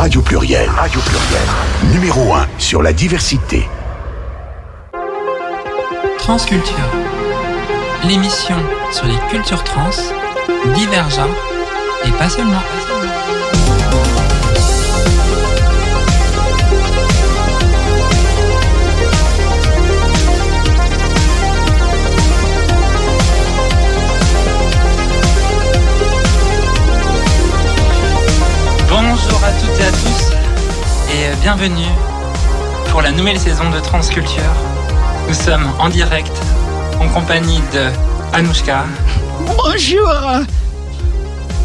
Radio Pluriel. Radio Pluriel. Numéro 1 sur la diversité. Transculture. L'émission sur les cultures trans, divers genres et pas seulement. À toutes et à tous et euh, bienvenue pour la nouvelle saison de Transculture. Nous sommes en direct en compagnie de Anouchka, Bonjour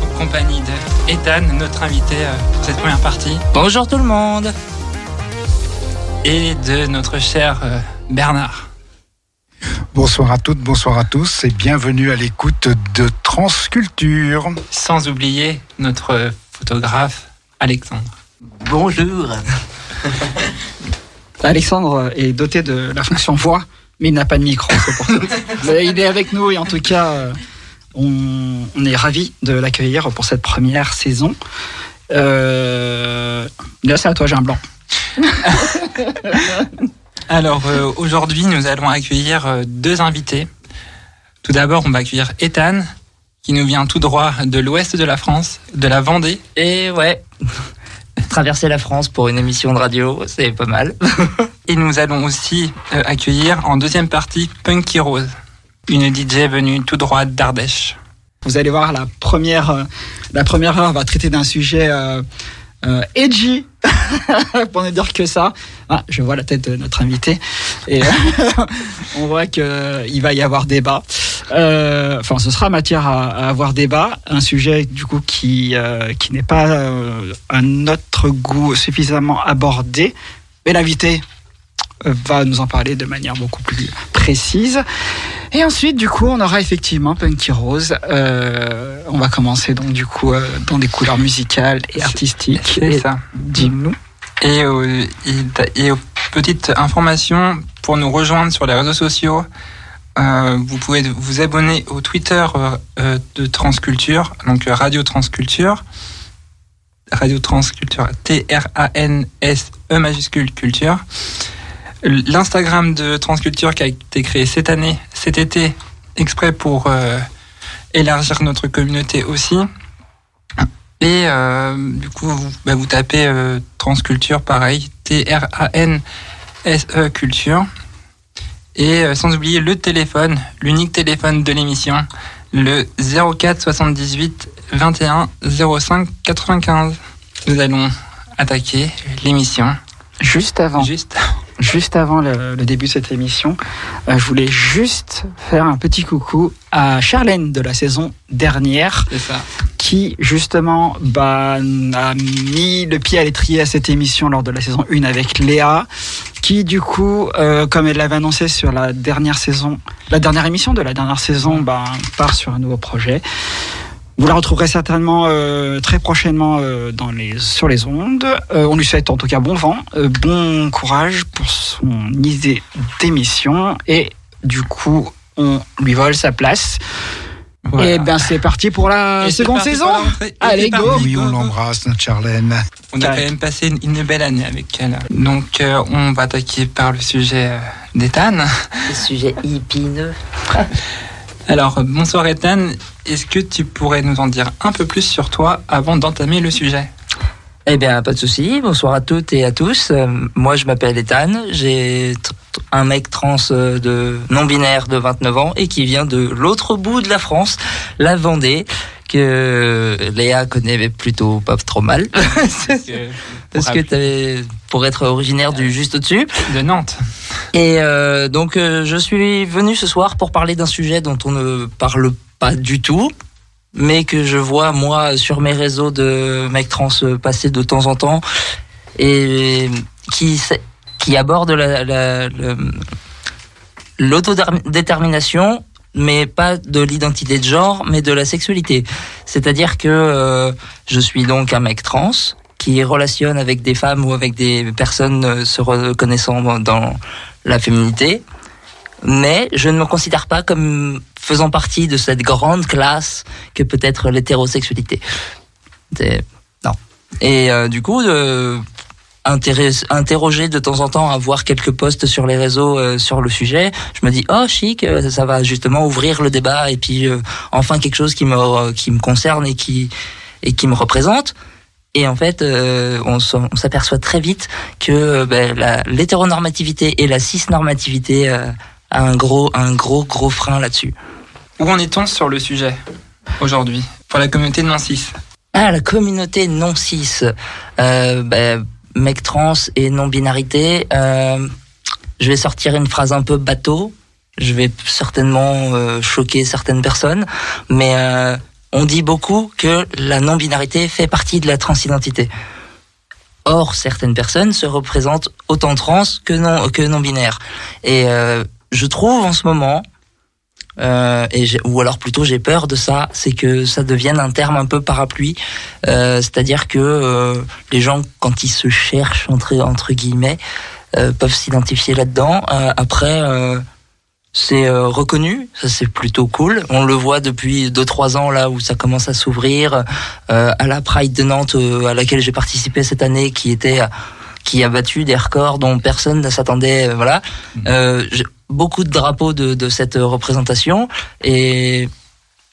en compagnie de Ethan, notre invité euh, pour cette première partie, Bonjour tout le monde et de notre cher euh, Bernard. Bonsoir à toutes, bonsoir à tous et bienvenue à l'écoute de Transculture. Sans oublier notre photographe Alexandre. Bonjour Alexandre est doté de la fonction voix, mais il n'a pas de micro, pour ça. Il est avec nous et en tout cas, euh, on, on est ravis de l'accueillir pour cette première saison. Euh, là, c'est à toi, j'ai un blanc. Alors euh, aujourd'hui, nous allons accueillir euh, deux invités. Tout d'abord, on va accueillir Ethan, qui nous vient tout droit de l'ouest de la France, de la Vendée. Et ouais, traverser la France pour une émission de radio, c'est pas mal. Et nous allons aussi euh, accueillir en deuxième partie Punky Rose, une DJ venue tout droit d'Ardèche. Vous allez voir, la première, euh, la première heure va traiter d'un sujet euh, euh, edgy, pour ne dire que ça. Ah, je vois la tête de notre invité et euh, on voit qu'il va y avoir débat. Euh, Enfin, ce sera matière à, avoir débat. Un sujet du coup qui euh, qui n'est pas euh, à notre goût suffisamment abordé, mais l'invité euh, va nous en parler de manière beaucoup plus précise. Et ensuite, du coup, on aura effectivement Punky Rose. Euh, on va commencer donc du coup euh, dans des couleurs musicales et artistiques. C'est Et ça. Dis-nous. Et, euh, et, et petite information, pour nous rejoindre sur les réseaux sociaux, euh, vous pouvez vous abonner au Twitter de Transculture, donc Radio Transculture. Radio Transculture, T-R-A-N-S-E majuscule culture. L'Instagram de Transculture qui a été créé cette année, cet été, exprès pour euh, élargir notre communauté aussi. Et euh, du coup, vous, bah, vous tapez euh, Transculture, pareil, T-R-A-N-S-E Culture. Et euh, sans oublier le téléphone, l'unique téléphone de l'émission, le 04 78 21 05 95. Nous allons attaquer l'émission Juste avant, juste. juste avant le, le début de cette émission, euh, je voulais juste faire un petit coucou à Charlène de la saison dernière. Ça. qui justement bah, a mis le pied à l'étrier à cette émission lors de la saison 1 avec Léa, qui du coup, euh, comme elle l'avait annoncé sur la dernière saison, la dernière émission de la dernière saison, bah, part sur un nouveau projet. Vous la retrouverez certainement euh, très prochainement euh, dans les, sur les ondes. Euh, on lui souhaite en tout cas bon vent, euh, bon courage pour son idée d'émission et du coup on lui vole sa place. Voilà. Et ben c'est parti pour la Et seconde saison. Allez, go. parti. Oui, on l'embrasse, notre Charlène. On a quand même passé une, une belle année avec elle. Donc, euh, on va attaquer par le sujet euh, d'Ethan. Le sujet épineux. Alors, euh, bonsoir Ethan. Est-ce que tu pourrais nous en dire un peu plus sur toi avant d'entamer le sujet? Eh bien, pas de souci. Bonsoir à toutes et à tous. Euh, moi, je m'appelle Ethan. J'ai un mec trans euh, de non-binaire de 29 ans et qui vient de l'autre bout de la France, la Vendée, que Léa connaît plutôt pas trop mal. Parce que, Parce que t'avais, pour être originaire du juste au-dessus. de Nantes. Et euh, donc, euh, je suis venu ce soir pour parler d'un sujet dont on ne parle pas du tout, mais que je vois, moi, sur mes réseaux de mecs trans passer de temps en temps, et qui, aborde la, la- l'autodétermination, mais pas de l'identité de genre, mais de la sexualité. C'est-à-dire que euh, je suis donc un mec trans qui relationne avec des femmes ou avec des personnes euh, se reconnaissant dans- la féminité, mais je ne me considère pas comme faisant partie de cette grande classe que peut être l'hétérosexualité. C'est- Et euh, du coup, euh, interroger de temps en temps à voir quelques posts sur les réseaux sur le sujet, je me dis oh chic, ça va justement ouvrir le débat et puis enfin quelque chose qui me qui me concerne et qui et qui me représente. Et en fait, euh, on s'aperçoit très vite que euh, ben, la- l'hétéronormativité et la cisnormativité euh, a un gros un gros gros frein là-dessus. Où en est-on sur le sujet aujourd'hui pour la communauté non cis Ah, la communauté non cis, euh, ben, mec trans et non binarité. Je vais sortir une phrase un peu bateau. Je vais certainement choquer certaines personnes, mais on dit beaucoup que la non binarité fait partie de la transidentité. Or, certaines personnes se représentent autant trans que non que non binaires. Et euh, je trouve en ce moment euh, et ou alors plutôt j'ai peur de ça, c'est que ça devienne un terme un peu parapluie, euh, c'est-à-dire que euh, les gens quand ils se cherchent entre entre guillemets euh, peuvent s'identifier là-dedans. Euh, après, euh, c'est euh, reconnu, ça c'est plutôt cool. On le voit depuis deux trois ans là où ça commence à s'ouvrir. Euh, à la Pride de Nantes euh, à laquelle j'ai participé cette année, qui était qui a battu des records dont personne ne s'attendait. euh, voilà, euh, j'ai beaucoup de drapeaux de, de cette représentation et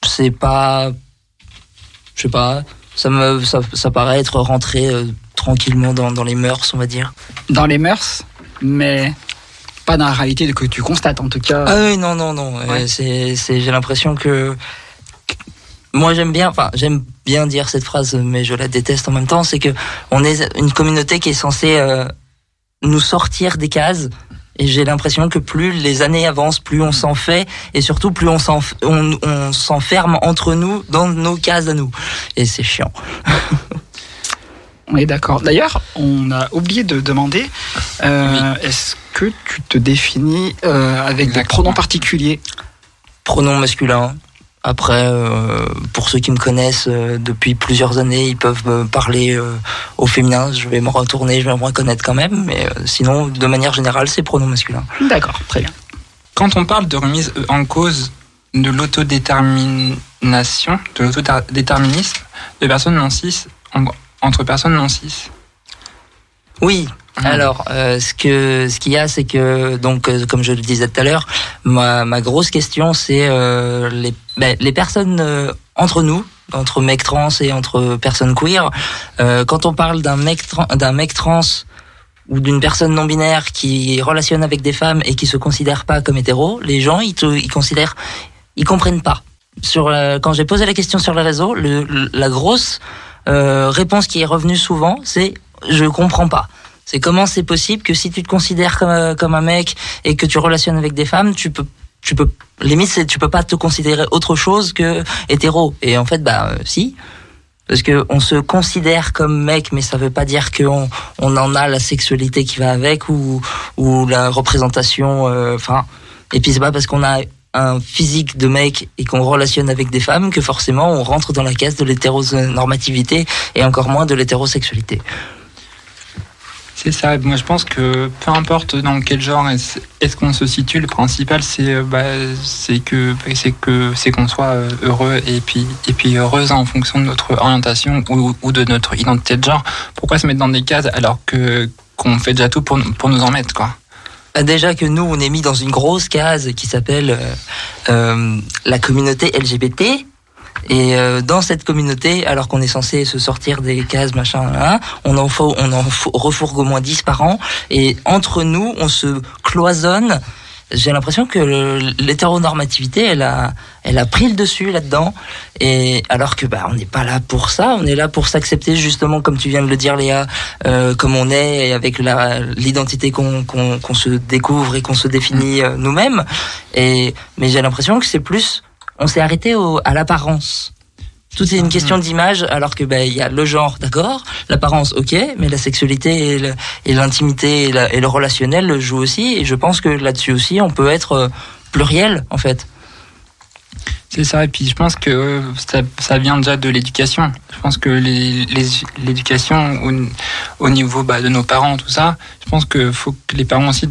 c'est pas, je sais pas, ça me ça, ça paraît être rentré euh, tranquillement dans, dans les mœurs, on va dire. Dans les mœurs, mais pas dans la réalité que tu constates en tout cas. Ah oui, non, non, non. euh, Ouais. c'est, c'est, j'ai l'impression que, moi j'aime bien, enfin j'aime bien dire cette phrase, mais je la déteste en même temps. C'est que on est une communauté qui est censée euh, nous sortir des cases. Et j'ai l'impression que plus les années avancent, plus on s'en fait, et surtout plus on s'en, on, on s'enferme entre nous dans nos cases à nous. Et c'est chiant. On est d'accord. D'ailleurs, on a oublié de demander euh, est-ce que tu te définis euh, avec des pronoms particuliers pronom masculin. Après, euh, pour ceux qui me connaissent euh, depuis plusieurs années, ils peuvent me parler euh, au féminin. Je vais me retourner, je vais me reconnaître quand même. Mais euh, sinon, de manière générale, c'est pronom masculin. D'accord, très bien. Quand on parle de remise en cause de l'autodétermination, de l'autodéterminisme de personnes non cis, en- entre personnes non cis. Oui. Mhm. Alors, euh, ce que ce qu'il y a, c'est que donc, euh, comme je le disais tout à l'heure, ma, grosse question, c'est euh, les ben, les personnes entre nous, entre mecs trans et entre personnes queer. quand on parle d'un mec mec trans ou d'une personne non binaire qui relationne avec des femmes et qui se considère pas comme hétéro, les gens ils, considèrent, ils comprennent pas. Sur quand j'ai posé la question sur les réseaux, la grosse réponse qui est revenue souvent, c'est je comprends pas. C'est comment c'est possible que si tu te considères comme, euh, comme un mec et que tu relationnes avec des femmes, tu peux tu peux limite c'est tu peux pas te considérer autre chose que hétéro. Et en fait bah euh, si. Parce que on se considère comme mec mais ça veut pas dire qu'on on en a la sexualité qui va avec ou ou la représentation euh, enfin. Et puis c'est pas parce qu'on a un physique de mec et qu'on relationne avec des femmes que forcément on rentre dans la case de l'hétéronormativité et encore moins de l'hétérosexualité. C'est ça. Moi, je pense que peu importe dans quel genre est-ce qu'on se situe, le principal, c'est euh, bah, c'est que c'est que c'est qu'on soit euh, heureux et puis et puis heureuse en fonction de notre orientation ou, ou de notre identité de genre. Pourquoi se mettre dans des cases alors que qu'on fait déjà tout pour pour nous en mettre quoi Bah, Déjà que nous, on est mis dans une grosse case qui s'appelle euh, la communauté LGBT. Et euh, dans cette communauté, alors qu'on est censé se sortir des cases, machin, hein, on en, faut, on en refourgue au moins 10 par an. Et entre nous, on se cloisonne. J'ai l'impression que l'hétéronormativité, elle a, elle a pris le dessus là-dedans. Et alors que bah, on n'est pas là pour ça. On est là pour s'accepter justement, comme tu viens de le dire, Léa, euh, comme on est, et avec l'identité qu'on qu'on qu'on se découvre et qu'on se définit euh, nous-mêmes. Et mais j'ai l'impression que c'est plus, on s'est arrêté au, à l'apparence. Tout est une question d'image, alors que ben il y a le genre, d'accord, l'apparence, ok, mais la sexualité et l'intimité et, le relationnel jouent aussi. Et je pense que là-dessus aussi, on peut être euh, pluriel en fait. C'est ça, et puis je pense que euh, ça, ça vient déjà de l'éducation. Je pense que l'éducation au, au niveau bah, de nos parents, tout ça, je pense qu'il faut que les parents aussi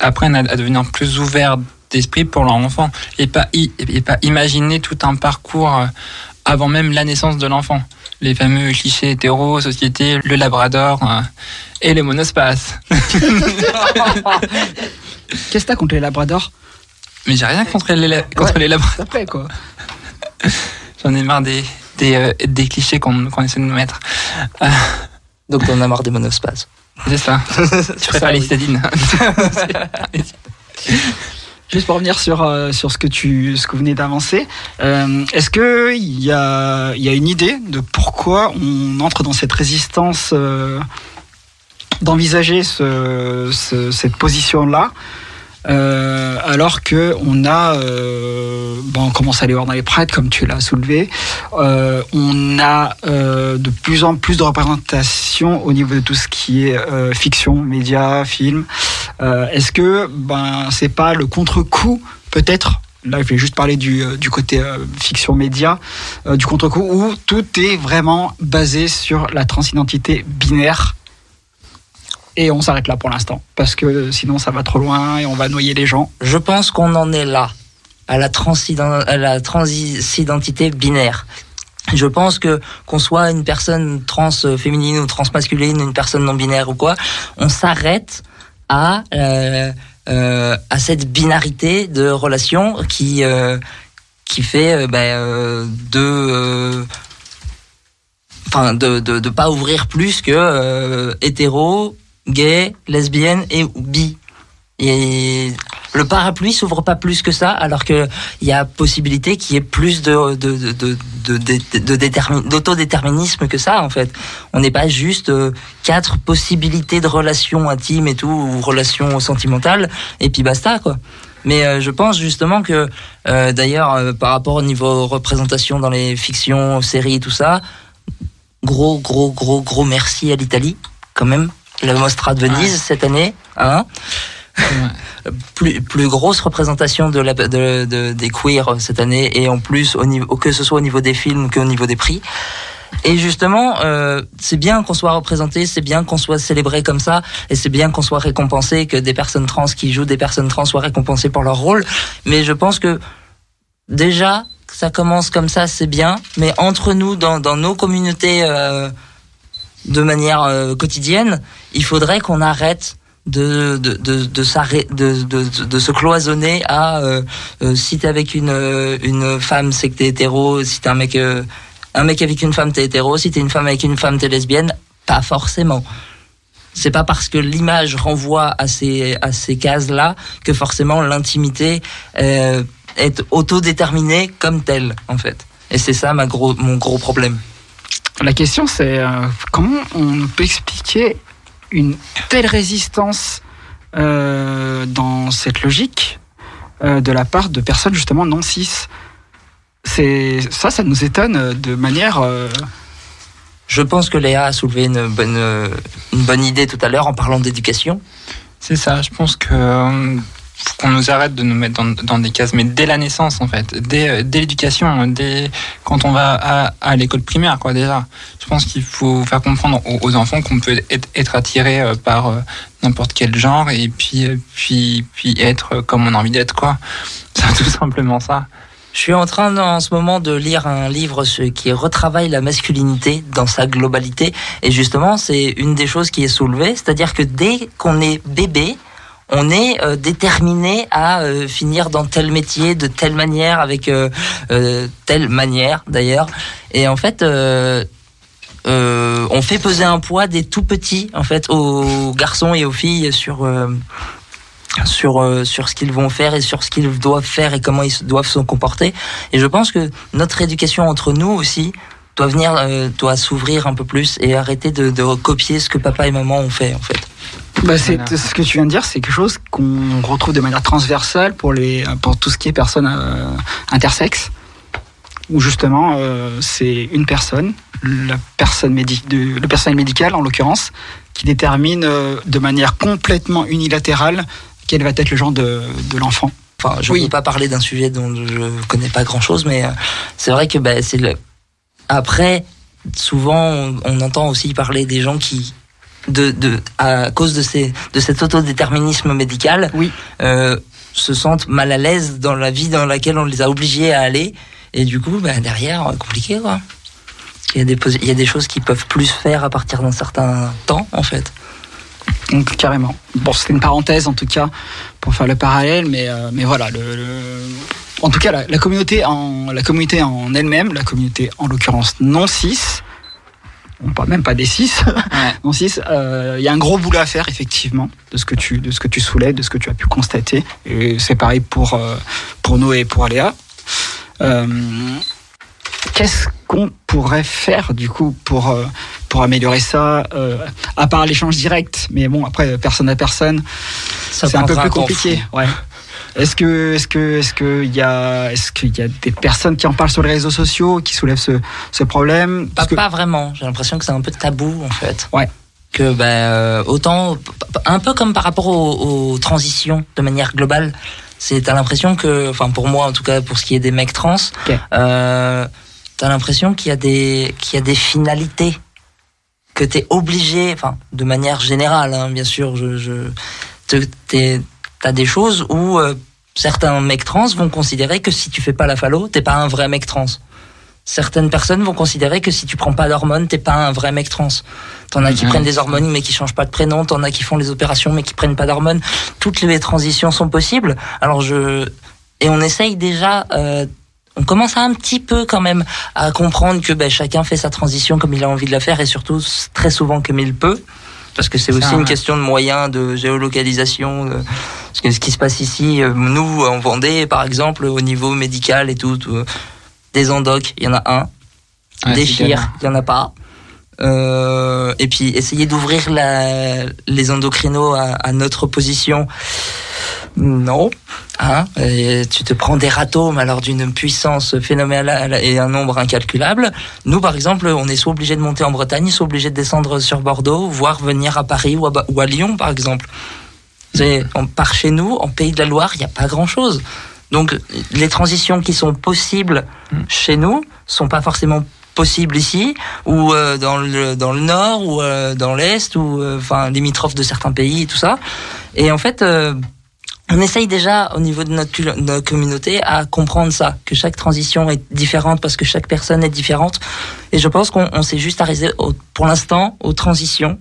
apprennent à, à devenir plus ouverts d'esprit pour leur enfant et pas, i- et pas imaginer tout un parcours euh, avant même la naissance de l'enfant. les fameux clichés hétéro, société, le labrador euh, et les monospaces. Qu'est-ce que t'as contre les labradors? Mais j'ai rien contre les, la- contre Ouais. les labradors. Ça fait quoi J'en ai marre des, des, euh, des clichés qu'on qu'on essaie de nous mettre. Donc on a marre des monospaces. C'est ça. Tu préfères les oui. citadines. Juste pour revenir sur, euh, sur ce, que tu, ce que vous venez d'avancer, euh, est-ce qu'il y a, y a une idée de pourquoi on entre dans cette résistance euh, d'envisager ce, ce- cette position-là euh, alors que on a, euh, on commence à aller voir dans les prêtres comme tu l'as soulevé, euh, on a euh, de plus en plus de représentation au niveau de tout ce qui est fiction, médias, films. Euh, Est-ce que ben c'est pas le contre-coup peut-être? Là, je vais juste parler du, euh, du côté euh, fiction média, du contre-coup où tout est vraiment basé sur la transidentité binaire. Et on s'arrête là pour l'instant, parce que sinon ça va trop loin et on va noyer les gens. Je pense qu'on en est là, à la, à la transidentité binaire. Je pense que qu'on soit une personne trans féminine ou trans masculine, une personne non binaire ou quoi, on s'arrête à euh, euh, à cette binarité de relation qui euh, qui fait ben, de enfin pas ouvrir plus que hétéro, gay, lesbienne et bi. Et le parapluie s'ouvre pas plus que ça, alors que il y a possibilité qu'il y ait plus de de de de, de, de- de détermi- d'autodéterminisme que ça en fait. On n'est pas juste euh, quatre possibilités de relations intimes et tout ou relations sentimentales et puis basta quoi. Mais euh, je pense justement que euh, d'ailleurs euh, par rapport au niveau représentation dans les fictions, séries tout ça, gros gros gros gros merci à l'Italie quand même. La Mostra de Venise cette année, hein plus, plus grosse représentation de la, de, de- des queers cette année et en plus au niveau, que ce soit au niveau des films qu'au niveau des prix. Et justement, euh, c'est bien qu'on soit représenté, c'est bien qu'on soit célébré comme ça, et c'est bien qu'on soit récompensé, que des personnes trans qui jouent des personnes trans soient récompensées pour leur rôle. Mais je pense que déjà, ça commence comme ça, c'est bien. Mais entre nous, dans, dans nos communautés, euh, de manière euh, quotidienne, il faudrait qu'on arrête de de de de, se cloisonner à euh, euh, si t'es avec une euh, une femme c'est que t'es hétéro si t'es un mec un mec avec une femme t'es hétéro si t'es une femme avec une femme t'es lesbienne pas forcément. C'est pas parce que l'image renvoie à ces à ces cases là que forcément l'intimité est autodéterminée comme telle en fait. Et c'est ça ma gros mon gros problème. La question c'est comment on peut expliquer une telle résistance euh, dans cette logique euh, de la part de personnes justement non cis. C'est ça, ça nous étonne de manière. euh, Je pense que Léa a soulevé une bonne, euh, une bonne idée tout à l'heure en parlant d'éducation. C'est ça, je pense que euh, qu'on nous arrête de nous mettre dans, des cases, mais dès la naissance en fait, dès, euh, dès l'éducation, dès quand on va à, l'école primaire quoi déjà. Je pense qu'il faut faire comprendre aux, enfants qu'on peut être, être attiré euh, par euh, n'importe quel genre et puis puis puis être comme on a envie d'être quoi. C'est tout simplement ça. Je suis en train en ce moment de lire un livre qui retravaille la masculinité dans sa globalité. Et justement, c'est une des choses qui est soulevée. C'est-à-dire que dès qu'on est bébé, on est euh, déterminé à euh, finir dans tel métier, de telle manière, avec euh, euh, telle manière d'ailleurs. Et en fait, euh, on fait peser un poids des tout petits en fait aux garçons et aux filles sur sur euh, sur ce qu'ils vont faire et sur ce qu'ils doivent faire et comment ils doivent se comporter. Et je pense que notre éducation entre nous aussi doit venir euh, doit s'ouvrir un peu plus et arrêter de, de copier ce que papa et maman ont fait en fait. Bah, c'est ce que tu viens de dire, c'est quelque chose qu'on retrouve de manière transversale pour les pour tout ce qui est personnes euh, intersexes, où justement euh, c'est une personne, la personne médi de, le personnel médical en l'occurrence, qui détermine euh, de manière complètement unilatérale quel va être le genre de, de l'enfant. Enfin, je ne Oui. veux pas parler d'un sujet dont je connais pas grand chose, mais euh, c'est vrai que bah, c'est le. Après, souvent, on, on entend aussi parler des gens qui, de, de, à cause de, ces, de cet autodéterminisme médical, Oui. euh, se sentent mal à l'aise dans la vie dans laquelle on les a obligés à aller. Et du coup, bah, derrière, euh, compliqué, quoi. Il y, a des, il y a des choses qui peuvent plus faire à partir d'un certain temps, en fait. Donc carrément. Bon, c'était une parenthèse en tout cas pour faire le parallèle, mais euh, mais voilà. Le, le- En tout cas, la, la communauté en la communauté en elle-même, la communauté en l'occurrence non cis. On parle même pas des cis, Ouais. non cis. euh, Il y a un gros boulot à faire effectivement de ce que tu de ce que tu soulèves, de ce que tu as pu constater. Et c'est pareil pour euh, pour Noé et pour Aléa. Euh, Qu'est-ce qu'on pourrait faire du coup pour euh, pour améliorer ça, euh, à part l'échange direct, mais bon après personne à personne, c'est un peu plus compliqué. Ouais. Est-ce que est-ce que est-ce que il y a est-ce qu'il y a des personnes qui en parlent sur les réseaux sociaux qui soulèvent ce ce problème? Pas, Parce que- pas vraiment. J'ai l'impression que c'est un peu tabou en fait. Ouais. Que euh, autant un peu comme par rapport aux, aux transitions de manière globale. C'est t'as l'impression que, enfin pour moi en tout cas pour ce qui est des mecs trans, Ok. euh, t'as l'impression qu'il y a des qu'il y a des finalités que t'es obligé, enfin de manière générale hein, bien sûr, je, je t'es- t'as des choses où euh, certains mecs trans vont considérer que si tu fais pas la phallo, t'es pas un vrai mec trans. Certaines personnes vont considérer que si tu prends pas d'hormones, t'es pas un vrai mec trans. T'en as qui Mhm. prennent des hormones mais qui changent pas de prénom, t'en as qui font les opérations mais qui prennent pas d'hormones. Toutes les transitions sont possibles. Alors je et on essaye déjà. euh, on commence à un petit peu quand même à comprendre que ben, chacun fait sa transition comme il a envie de la faire et surtout très souvent comme il peut. Parce que c'est aussi une question de moyens, de géolocalisation. De... Parce que ce qui se passe ici, euh, nous en Vendée, par exemple, au niveau médical et tout, tout, euh, des endocs, il y en a un. Des chires, il y en a pas. Euh, et puis essayer d'ouvrir les endocrinos à, à notre position. Non. Hein et tu te prends des ratomes alors d'une puissance phénoménale et un nombre incalculable. Nous, par exemple, on est soit obligé de monter en Bretagne, soit obligé de descendre sur Bordeaux, voire venir à Paris ou à, ou à Lyon, par exemple. On part chez nous, en Pays de la Loire, il n'y a pas grand-chose. Donc, les transitions qui sont possibles chez nous sont pas forcément possibles ici ou euh, dans le dans le nord ou euh, dans l'est ou euh, enfin limitrophes de certains pays et tout ça. Et en fait, on essaye déjà au niveau de notre, notre communauté à comprendre ça, que chaque transition est différente parce que chaque personne est différente. Et je pense qu'on on s'est juste arrêté pour l'instant aux transitions.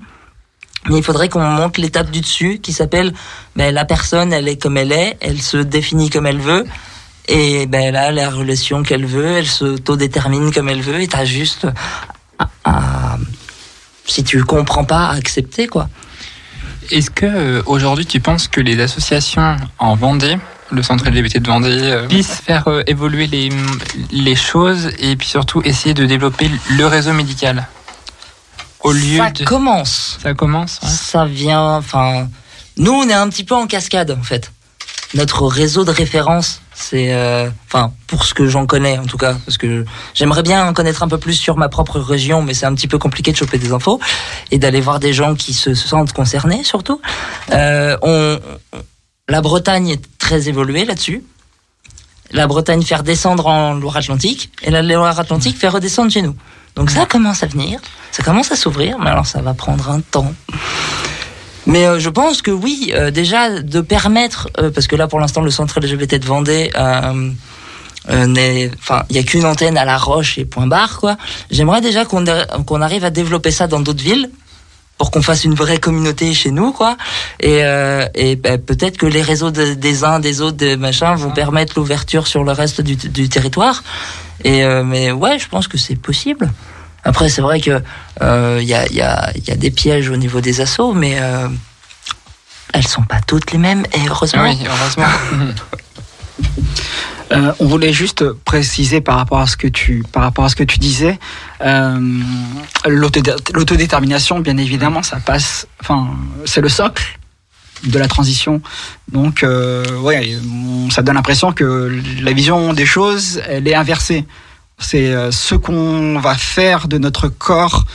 Mais il faudrait qu'on monte l'étape du dessus qui s'appelle ben, la personne, elle est comme elle est, elle se définit comme elle veut. Et ben là, la relation qu'elle veut, elle s'autodétermine comme elle veut. Et t'as juste à, à- si tu comprends pas, à accepter quoi. Est-ce que euh, aujourd'hui tu penses que les associations en Vendée, le centre LGBT de Vendée, euh, puissent faire euh, évoluer les, les choses et puis surtout essayer de développer le réseau médical au lieu ça de commence. ça commence ouais. Ça vient, enfin, nous on est un petit peu en cascade en fait. Notre réseau de référence, c'est, euh, enfin, pour ce que j'en connais en tout cas, parce que j'aimerais bien en connaître un peu plus sur ma propre région, mais c'est un petit peu compliqué de choper des infos et d'aller voir des gens qui se, se sentent concernés surtout. Euh, on, la Bretagne est très évoluée là-dessus. La Bretagne faire descendre en Loire-Atlantique et la Loire-Atlantique faire redescendre chez nous. Donc ça commence à venir, ça commence à s'ouvrir, mais alors ça va prendre un temps. Mais euh, je pense que oui, euh, déjà de permettre, euh, parce que là pour l'instant le centre LGBT de Vendée, enfin il y a qu'une antenne à La Roche et point barre quoi. J'aimerais déjà qu'on arrive à développer ça dans d'autres villes pour qu'on fasse une vraie communauté chez nous quoi. Et, ben, peut-être que les réseaux de- des uns des autres des machins vont permettre l'ouverture sur le reste du, territoire. Et mais ouais, je pense que c'est possible. Après, c'est vrai que euh, il y, a, il y, a, il y a des pièges au niveau des assauts, mais euh, elles sont pas toutes les mêmes. Et heureusement, Oui, heureusement. Euh, on voulait juste préciser par rapport à ce que tu, par rapport à ce que tu disais, euh, l'autodé- l'autodétermination, bien évidemment, ça passe. Enfin, c'est le socle de la transition. Donc, euh, ouais, ça donne l'impression que la vision des choses, elle est inversée. C'est euh, ce qu'on va faire de notre corps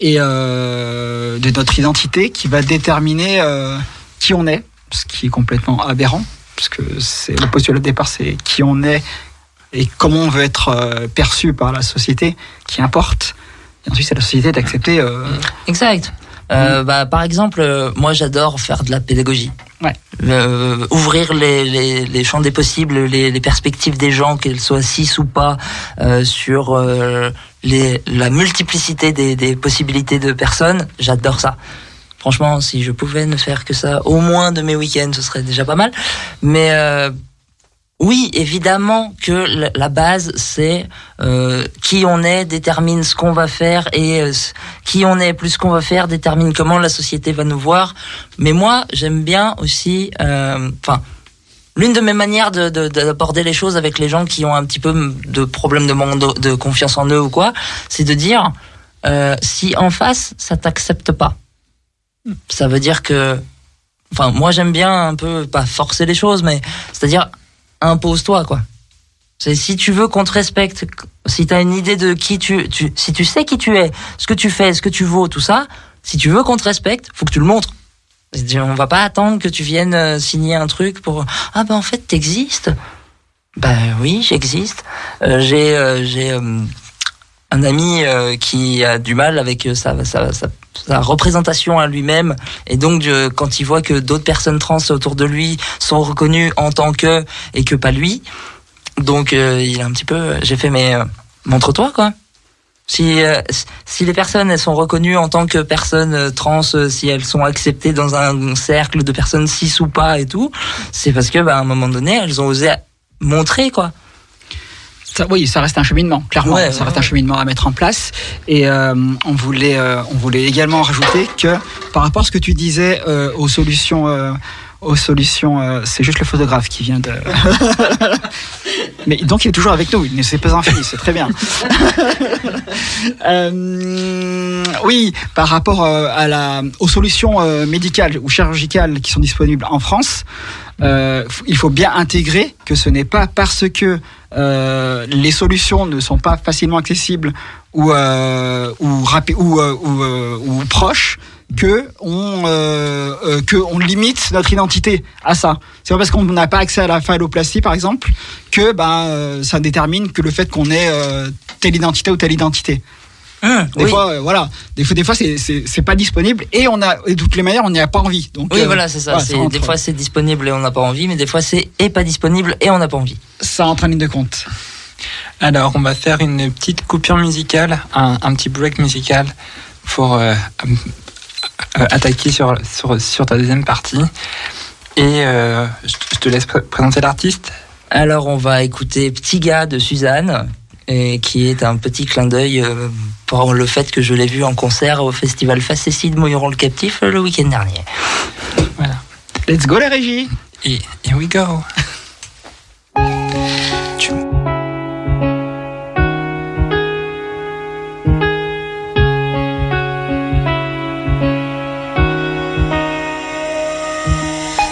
et euh, de notre identité qui va déterminer euh, qui on est, ce qui est complètement aberrant, parce que c'est le postulat de départ, c'est qui on est et comment on veut être euh, perçu par la société qui importe. Et ensuite, c'est la société d'accepter. exact. Euh, bah, par exemple, moi j'adore faire de la pédagogie. Ouais. Euh, ouvrir les, les, les, champs des possibles, les, les perspectives des gens, qu'elles soient cis ou pas, euh, sur euh, les, la multiplicité des, des possibilités de personnes, j'adore ça. Franchement, si je pouvais ne faire que ça, au moins de mes week-ends, ce serait déjà pas mal. Mais euh, oui, évidemment que la base, c'est euh, qui on est détermine ce qu'on va faire et euh, qui on est plus qu'on va faire détermine comment la société va nous voir. Mais moi, j'aime bien aussi, euh, enfin. L'une de mes manières d'aborder de, de, les choses avec les gens qui ont un petit peu de problème de manque de, confiance en eux ou quoi, c'est de dire euh, si en face ça t'accepte pas, ça veut dire que, enfin moi j'aime bien un peu pas forcer les choses, mais c'est-à-dire impose-toi, quoi. C'est si tu veux qu'on te respecte, si tu as une idée de qui tu, tu, si tu sais qui tu es, ce que tu fais, ce que tu vaux, tout ça, si tu veux qu'on te respecte, faut que tu le montres. On va pas attendre que tu viennes euh, signer un truc pour ah ben en fait t'existes. Ben oui, j'existe. Euh, j'ai euh, j'ai euh, un ami euh, qui a du mal avec sa, sa, sa, sa représentation à lui-même et donc quand il voit que d'autres personnes trans autour de lui sont reconnues en tant que et que pas lui, donc euh, il a un petit peu, j'ai fait mais euh, montre-toi quoi. Si si les personnes elles sont reconnues en tant que personnes trans, si elles sont acceptées dans un cercle de personnes cis ou pas et tout, c'est parce que bah, à un moment donné elles ont osé montrer quoi. Oui, ça reste un cheminement, clairement. Ouais, ça ouais, reste un cheminement à mettre en place. Et euh, on voulait, euh, on voulait également rajouter que par rapport à ce que tu disais euh, aux solutions, aux solutions, euh, c'est juste le photographe qui vient de. Mais donc il est toujours avec nous. Il ne s'est pas infini, c'est très bien. Euh, oui, par rapport à la, aux solutions médicales ou chirurgicales qui sont disponibles en France. Il faut bien intégrer que ce n'est pas parce que euh, les solutions ne sont pas facilement accessibles ou euh, ou, ou, ou, ou proches que on euh, que on limite notre identité à ça. C'est pas parce qu'on n'a pas accès à la phalloplastie par exemple que ben ça détermine que le fait qu'on ait telle identité ou telle identité. Mmh, des oui. fois, euh, voilà, des fois, des fois, c'est c'est pas disponible et on a et de toutes les manières, on n'y a pas envie. Donc, oui, euh, voilà, c'est ça. voilà, rentre- des fois c'est disponible et on n'a pas envie, mais des fois c'est et pas disponible et on n'a pas envie. ça entre en ligne de compte. Alors, on va faire une petite coupure musicale, un, un petit break musical pour euh, euh, attaquer sur, sur, sur ta deuxième partie. Et euh, je te- je te laisse pr- présenter l'artiste. Alors on va écouter Petit gars de Suzanne, et qui est un petit clin d'œil euh, pour le fait que je l'ai vu en concert au festival Facétie de Mouilleron le Captif euh, le week-end dernier. Let's go, la régie. Et here we go.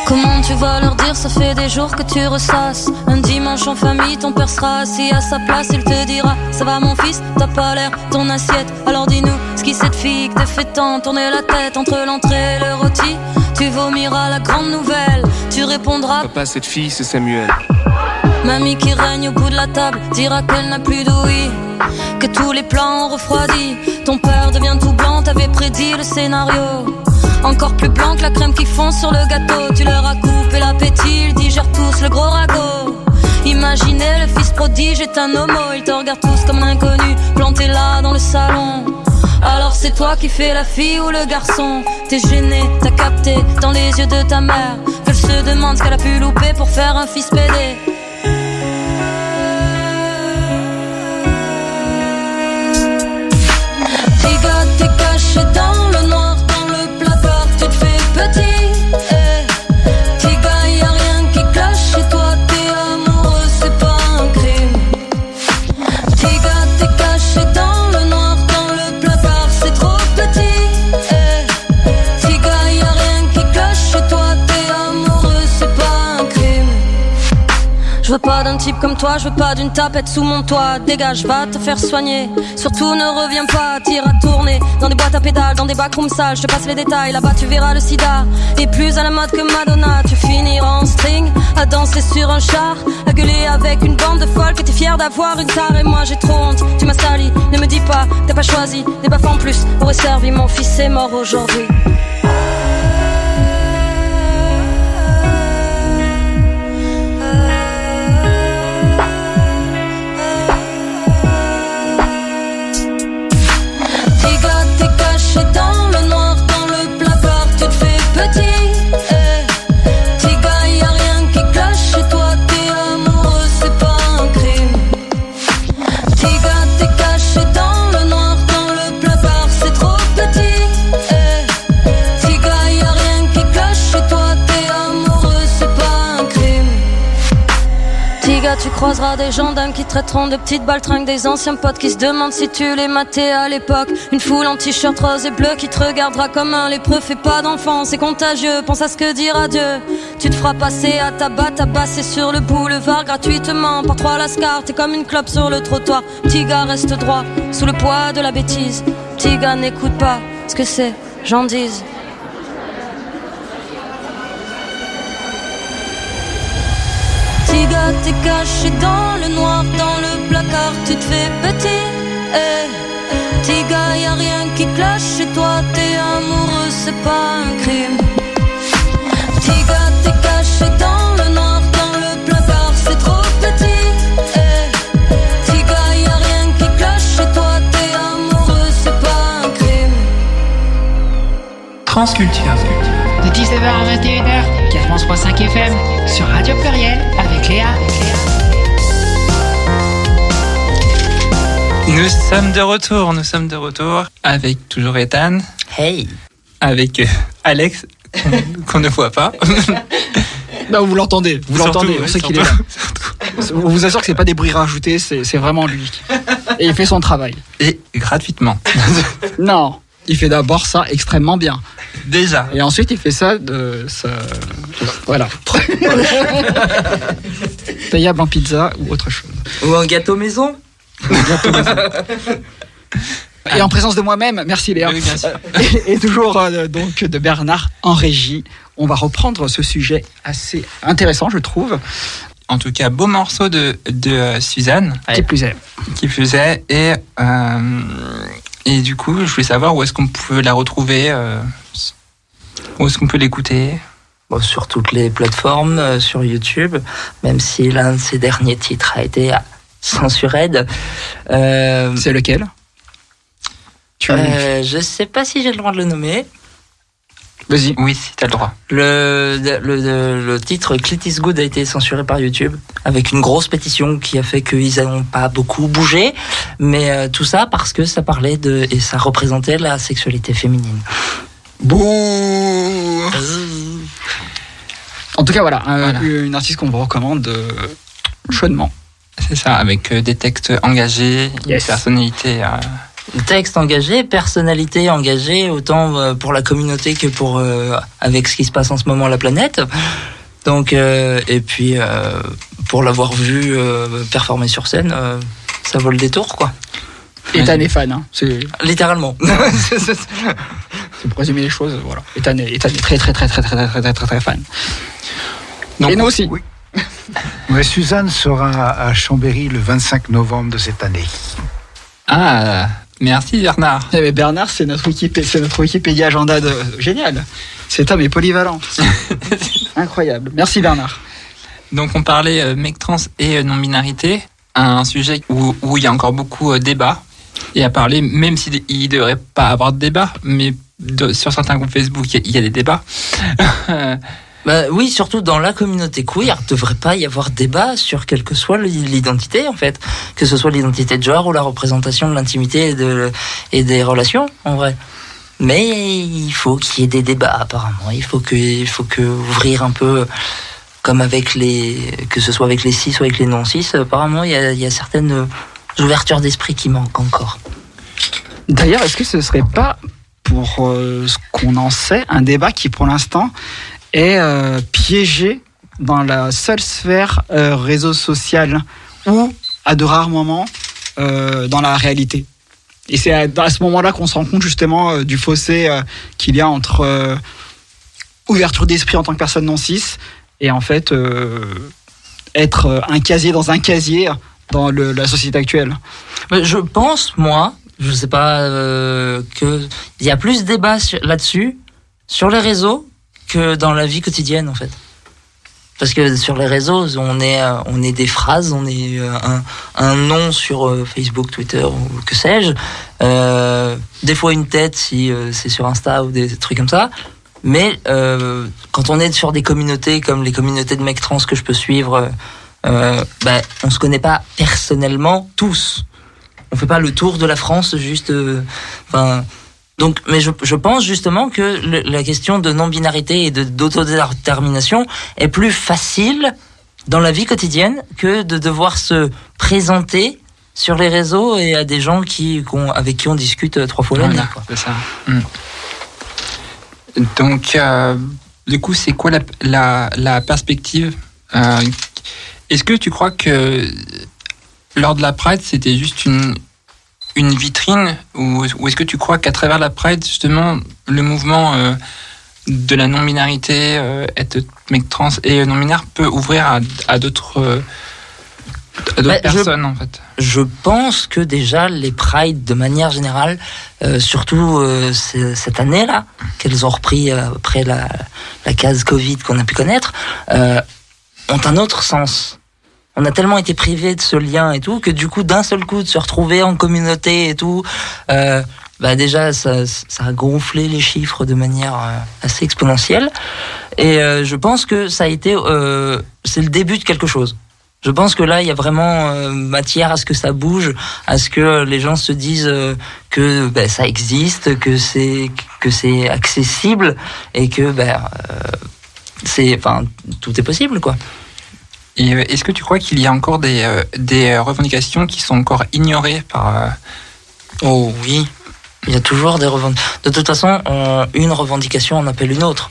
Comment tu vas leur ça fait des jours que tu ressasses. Un dimanche en famille, ton père sera assis à sa place. Il te dira, ça va mon fils, t'as pas l'air ton assiette. Alors dis-nous, ce qui cette fille que te fait tant tourner la tête Entre l'entrée et le rôti, tu vomiras la grande nouvelle. Tu répondras, Papa, cette fille, c'est Samuel. Mamie qui règne au bout de la table dira qu'elle n'a plus d'ouïe, que tous les plans ont refroidi. Ton père devient tout blanc, t'avais prédit le scénario. Encore plus blanc que la crème qui fond sur le gâteau. Tu leur as coupé l'appétit, ils digèrent tous le gros ragot. Imaginez le fils prodige est un homo, ils te regardent tous comme un inconnu, planté là dans le salon. Alors c'est toi qui fais la fille ou le garçon T'es gêné, t'as capté dans les yeux de ta mère Qu'elle se demande ce qu'elle a pu louper pour faire un fils pédé t'es caché dans le noir, dans le placard, tu te fais petit. Eh. Petit gars, y a rien qui clash chez toi, t'es amoureux, c'est pas un crime. Petit gars, t'es caché dans le noir, dans le placard, c'est trop petit. Eh. Petit gars, y a rien qui clash chez toi, t'es amoureux, c'est pas un crime. Je veux pas d'un type comme toi, je veux pas d'une tapette sous mon toit. Dégage, va te faire soigner. Surtout ne reviens pas, tire. Pédales, dans des backrooms sales. Je te passe les détails, là-bas tu verras le sida. Et plus à la mode que Madonna, tu finiras en string. À danser sur un char, à gueuler avec une bande de folles que t'es fier d'avoir une tare. Et moi j'ai trop honte, tu m'as sali. Ne me dis pas, t'as pas choisi. Des baffes en plus auraient servi, mon fils est mort aujourd'hui. Croiseras des gendarmes qui traiteront de petites baltringues des anciens potes qui se demandent si tu les matais à l'époque. Une foule en t-shirt rose et bleu qui te regardera comme un lépreux. Fais pas d'enfant, c'est contagieux. Pense à ce que dira Dieu. Tu te feras passer à tabac, tabasser sur le boulevard gratuitement. Par trois lascars, t'es comme une clope sur le trottoir. Petit gars, reste droit, sous le poids de la bêtise. Petit n'écoute pas ce que c'est, j'en dise. Petit gars, t'es caché dans le noir, dans le placard, tu te fais petit. Eh, petit gars, y a rien qui cloche chez toi, t'es amoureux, c'est pas un crime. Petit gars, t'es caché dans le noir, dans le placard, c'est trop petit. Eh, petit gars, y a rien qui cloche chez toi, t'es amoureux, c'est pas un crime. Transculture. De 19h à 21h, 4.5 FM, sur Radio Pluriel. Nous sommes de retour, nous sommes de retour avec toujours Ethan, Hey avec euh, Alex, qu'on ne voit pas. Bah, vous l'entendez, vous l'entendez, on sait qu'il est là. On vous assure que c'est pas des bruits rajoutés, c'est c'est vraiment lui. Et il fait son travail. Et gratuitement. Non, il fait d'abord ça extrêmement bien. Déjà. Et ensuite, il fait ça de. Ça... Voilà. Payable en pizza ou autre chose. Ou un gâteau maison Et en présence de moi-même, merci Léa. Oui. Et, et toujours euh, donc de Bernard en régie. On va reprendre ce sujet assez intéressant, je trouve. En tout cas, beau morceau de, de Suzanne Qui plus est. qui faisait. Et, euh, et du coup, je voulais savoir où est-ce qu'on peut la retrouver, euh, où est-ce qu'on peut l'écouter? Bon, sur toutes les plateformes, euh, sur YouTube, même si l'un de ses derniers titres a été censuré. Euh, C'est lequel? Tu... je sais pas si j'ai le droit de le nommer. Vas-y. Oui, si t'as le droit. Le, le, le, le titre Clit is Good a été censuré par YouTube avec une grosse pétition qui a fait qu'ils n'ont pas beaucoup bougé. Mais euh, tout ça parce que ça parlait de et ça représentait la sexualité féminine. Bouh En tout cas, voilà, un- Voilà. une artiste qu'on vous recommande euh, chaudement. C'est ça, avec euh, des textes engagés, une Yes. personnalité. Texte engagé, personnalité engagée, autant euh, pour la communauté que pour euh, avec ce qui se passe en ce moment à la planète. Donc euh, et puis euh, pour l'avoir vu euh, performer sur scène, euh, ça vaut le détour quoi. Ethan est fan, hein. c'est Littéralement. c'est pour résumer les choses. Voilà. Est, Ethan est très, très, très, très, très, très, très, très, très, très fan. Donc, Et nous aussi. oui. Ouais, Suzanne sera à Chambéry le 25 novembre de cette année. Ah, merci Bernard. Eh, mais Bernard, c'est notre, Wikipé- c'est notre Wikipédia agenda de... génial. Cet homme est polyvalent. Incroyable. Merci Bernard. Donc on parlait euh, mec trans et euh, non-binarité, un sujet où, où il y a encore beaucoup de débat. Et à parler, même s'il ne devrait pas avoir de débat, mais de- sur certains groupes Facebook, il y a- il y, a des débats. Bah oui, surtout dans la communauté queer, il devrait pas y avoir débat sur quelle que soit l'identité en fait, que ce soit l'identité de genre ou la représentation de l'intimité et, de, et des relations en vrai. Mais il faut qu'il y ait des débats apparemment. Il faut que, faut que ouvrir un peu, comme avec les, que ce soit avec les cis ou avec les non cis. Apparemment, il y a, il y a certaines ouvertures d'esprit qui manquent encore. D'ailleurs, est-ce que ce serait pas, pour euh, ce qu'on en sait, un débat qui pour l'instant est euh, piégé dans la seule sphère euh, réseau social ou, à de rares moments, euh, dans la réalité Et c'est à, ce moment-là qu'on se rend compte justement euh, du fossé euh, qu'il y a entre ouverture d'esprit en tant que personne non cis et en fait être un casier dans un casier dans le- la société actuelle. Je pense, moi, je sais pas, euh, que il y a plus de débat sur- là-dessus sur les réseaux que dans la vie quotidienne, en fait. Parce que sur les réseaux, on est, euh, on est des phrases, on est euh, un, un nom sur euh, Facebook, Twitter ou que sais-je. Des fois une tête si c'est sur Insta ou des trucs comme ça. Mais quand on est sur des communautés comme les communautés de mecs trans que je peux suivre, euh, bah, on se connaît pas personnellement tous. On fait pas le tour de la France juste. Donc, mais je, je pense justement que le- la question de non-binarité et d'autodétermination est plus facile dans la vie quotidienne que de devoir se présenter sur les réseaux et à des gens qui, qu'on- avec qui on discute euh, trois fois l'année. Voilà, quoi. c'est ça. Mm. Donc, euh, du coup, c'est quoi la, la, la perspective Euh, Est-ce que tu crois que lors de la Pride, c'était juste une, une vitrine Ou, ou est-ce que tu crois qu'à travers la Pride, justement, le mouvement euh, de la non-binarité, euh, être mec trans et non-binaire peut ouvrir à, à d'autres euh, Bah, je- personnes, en fait? Je pense que déjà les prides de manière générale, euh, surtout euh, cette année-là, qu'elles ont repris euh, après la, la case Covid qu'on a pu connaître, euh, ont un autre sens. On a tellement été privés de ce lien et tout que du coup d'un seul coup de se retrouver en communauté et tout, euh, bah déjà ça, a gonflé les chiffres de manière euh, assez exponentielle. Et euh, je pense que ça a été, c'est le début de quelque chose. Je pense que là, il y a vraiment matière à ce que ça bouge, à ce que les gens se disent que ben, ça existe, que c'est que c'est accessible et que euh, c'est, enfin, tout est possible, quoi. Euh, est-ce que tu crois qu'il y a encore des, euh, des euh, revendications qui sont encore ignorées par... Oh oui, il y a toujours des revendications. De toute façon, une revendication en appelle une autre.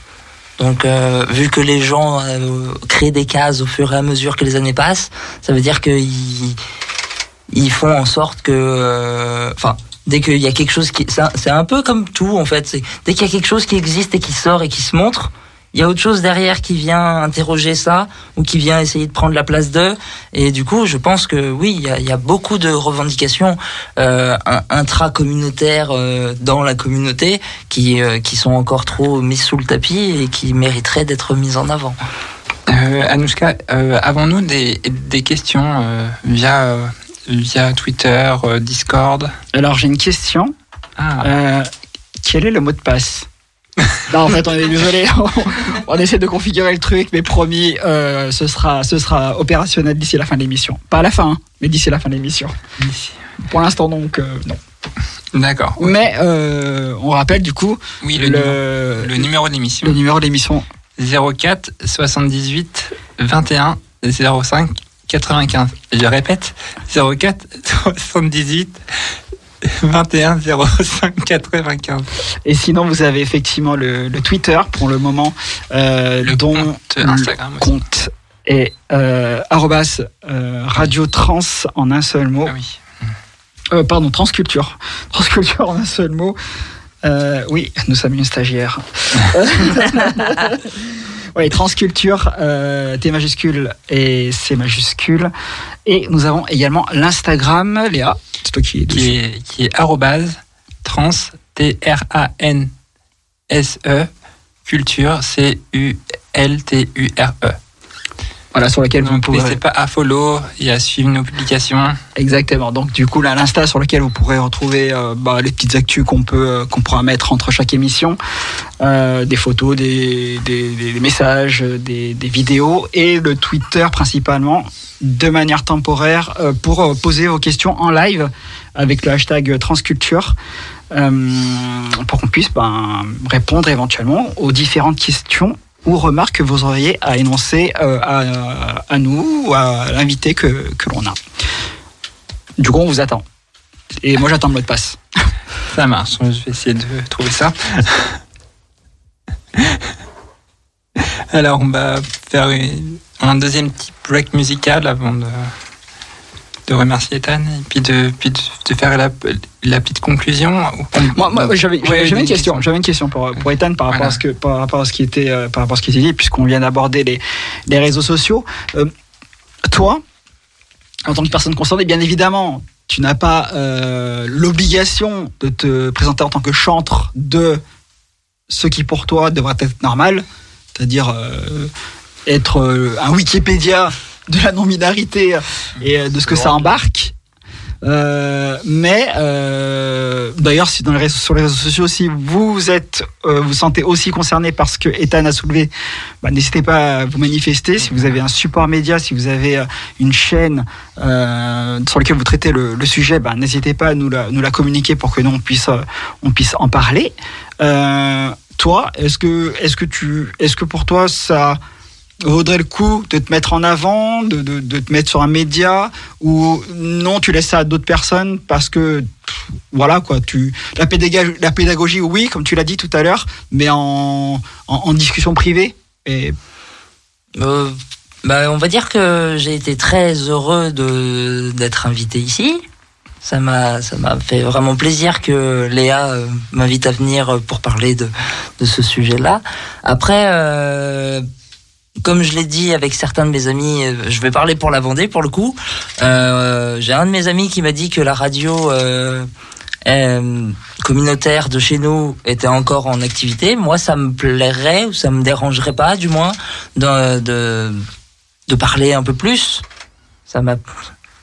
Donc, vu que les gens créent des cases au fur et à mesure que les années passent, ça veut dire qu'ils ils font en sorte que, enfin, dès qu'il y a quelque chose qui, c'est un- un peu comme tout en fait. Dès qu'il y a quelque chose qui existe et qui sort et qui se montre, il y a autre chose derrière qui vient interroger ça ou qui vient essayer de prendre la place d'eux. Et du coup, je pense que oui, il y a, il y a beaucoup de revendications euh, in- intra-communautaires euh, dans la communauté qui, euh, qui sont encore trop mises sous le tapis et qui mériteraient d'être mises en avant. euh, Anouchka, euh, avons-nous des, des questions euh, via, euh, via Twitter, euh, Discord? Alors j'ai une question. Ah, Euh, quel est le mot de passe? Non, en fait, on est désolé. On, on essaie de configurer le truc, mais promis, euh, ce sera, ce sera opérationnel d'ici la fin de l'émission. Pas à la fin, hein, mais d'ici la fin de l'émission. Pour l'instant, donc, euh, non. D'accord. Mais euh, on rappelle du coup Oui, le, le, numéro, le numéro de l'émission. le numéro de l'émission. 04 78 21 05 95. Je répète, 04 78 21 05 95. Et sinon, vous avez effectivement le, le Twitter pour le moment, euh, Le dont compte le Instagram aussi. compte est euh, arrobas, euh, radio trans en un seul mot. Ah oui. Euh, pardon, transculture. Transculture en un seul mot. Euh, oui, nous sommes une stagiaire. oui, transculture, euh, T majuscule et C majuscule. Et nous avons également l'Instagram, Léa. C'est toi qui es dessus. Qui est, qui est arrobase trans, T-R-A-N-S-E, culture, C-U-L-T-U-R-E. Voilà, sur lequel vous pourrez. n'hésitez pas à follow et à suivre nos publications. Exactement. Donc du coup, là, l'Insta sur lequel vous pourrez retrouver euh, bah, les petites actus qu'on peut euh, qu'on pourra mettre entre chaque émission, euh, des photos, des, des, des- des messages, des, des vidéos et le Twitter principalement de manière temporaire pour poser vos questions en live avec le hashtag transculture. pour qu'on puisse ben, répondre éventuellement aux différentes questions ou remarques que vous auriez à énoncer euh, à, à nous ou à l'invité que, que l'on a. Du coup, on vous attend. Et moi, j'attends le mot de passe. Ça marche, je vais essayer de trouver ça. Alors, on va faire un deuxième petit break musical avant de, de remercier Ethan et puis de, puis de, de faire la, la petite conclusion. Moi, moi, j'avais Ouais, une question. J'avais une question pour, pour Ethan par rapport Voilà. à ce que par rapport à ce qui était euh, par rapport à ce qui était dit, puisqu'on vient d'aborder les les réseaux sociaux. Euh, toi, en tant que personne concernée, bien évidemment, tu n'as pas euh, l'obligation de te présenter en tant que chantre de ce qui pour toi devrait être normal, c'est-à-dire euh, être un Wikipédia de la non-binarité et euh, de ce que ça embarque. Euh, mais euh, d'ailleurs, si dans les réseaux, sur les réseaux sociaux, si vous êtes, euh, vous sentez aussi concerné par ce que Ethan a soulevé, bah, n'hésitez pas à vous manifester. Si vous avez un support média, si vous avez une chaîne sur laquelle vous traitez le, le sujet, bah, n'hésitez pas à nous la, nous la communiquer pour que nous on puisse, on puisse en parler. Toi, est-ce que, est-ce que tu, est-ce que pour toi ça vaudrait le coup de te mettre en avant, de, de, te mettre sur un média, ou non, tu laisses ça à d'autres personnes parce que, voilà quoi, tu, la pédagogie, la pédagogie, oui, comme tu l'as dit tout à l'heure, mais en, en, discussion privée. Et Euh, bah, on va dire que j'ai été très heureux d'être invité ici. Ça m'a ça m'a fait vraiment plaisir que Léa euh, m'invite à venir pour parler de de ce sujet-là. Après. Euh, comme je l'ai dit avec certains de mes amis, euh, je vais parler pour la Vendée pour le coup. Euh, J'ai un de mes amis qui m'a dit que la radio euh, euh, communautaire de chez nous était encore en activité. Moi, ça me plairait ou ça me dérangerait pas, du moins, de, de, de parler un peu plus. Ça m'a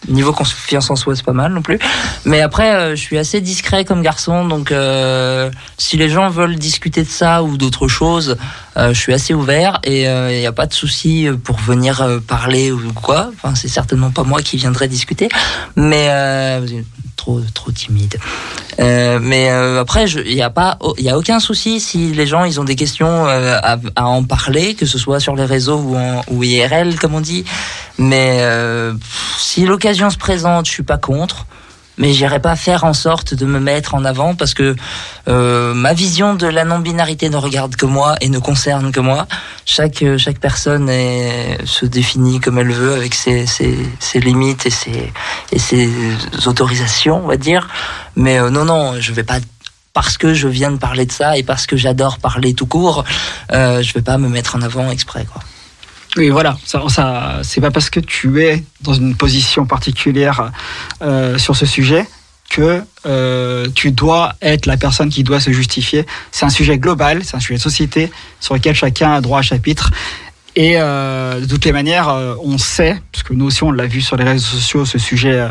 niveau confiance en soi, c'est pas mal non plus. Mais après, euh, je suis assez discret comme garçon, donc euh, si les gens veulent discuter de ça ou d'autres choses, je suis assez ouvert et il n'y a pas de souci pour venir euh, parler ou quoi. Enfin, c'est certainement pas moi qui viendrai discuter, mais euh, trop trop timide. Euh, mais euh, après, il n'y a pas, il y a aucun souci si les gens ils ont des questions euh, à, à en parler, que ce soit sur les réseaux ou, en, ou IRL comme on dit. Mais euh, si l'occasion se présente, je suis pas contre. Mais j'irai pas faire en sorte de me mettre en avant parce que euh, ma vision de la non-binarité ne regarde que moi et ne concerne que moi. Chaque chaque personne est, se définit comme elle veut avec ses, ses, ses limites et ses et ses autorisations, on va dire. Mais euh, non non, je vais pas parce que je viens de parler de ça et parce que j'adore parler tout court, euh, je vais pas me mettre en avant exprès quoi. Oui, voilà, ça, ça, c'est pas parce que tu es dans une position particulière euh, sur ce sujet que euh, tu dois être la personne qui doit se justifier. C'est un sujet global, c'est un sujet de société sur lequel chacun a droit à chapitre. Et euh, de toutes les manières, euh, on sait, parce que nous aussi on l'a vu sur les réseaux sociaux, ce sujet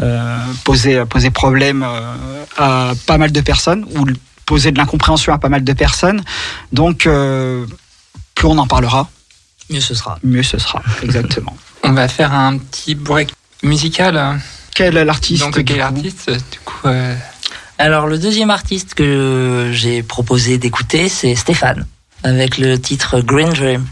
euh, poser problème à pas mal de personnes, ou poser de l'incompréhension à pas mal de personnes. Donc, plus on en parlera, Mieux ce sera. mieux ce sera. Exactement. On va faire un petit break musical. Quel est l'artiste Donc, quel artiste Du coup, euh, Alors le deuxième artiste que j'ai proposé d'écouter, c'est Stéphane, avec le titre Green Dream.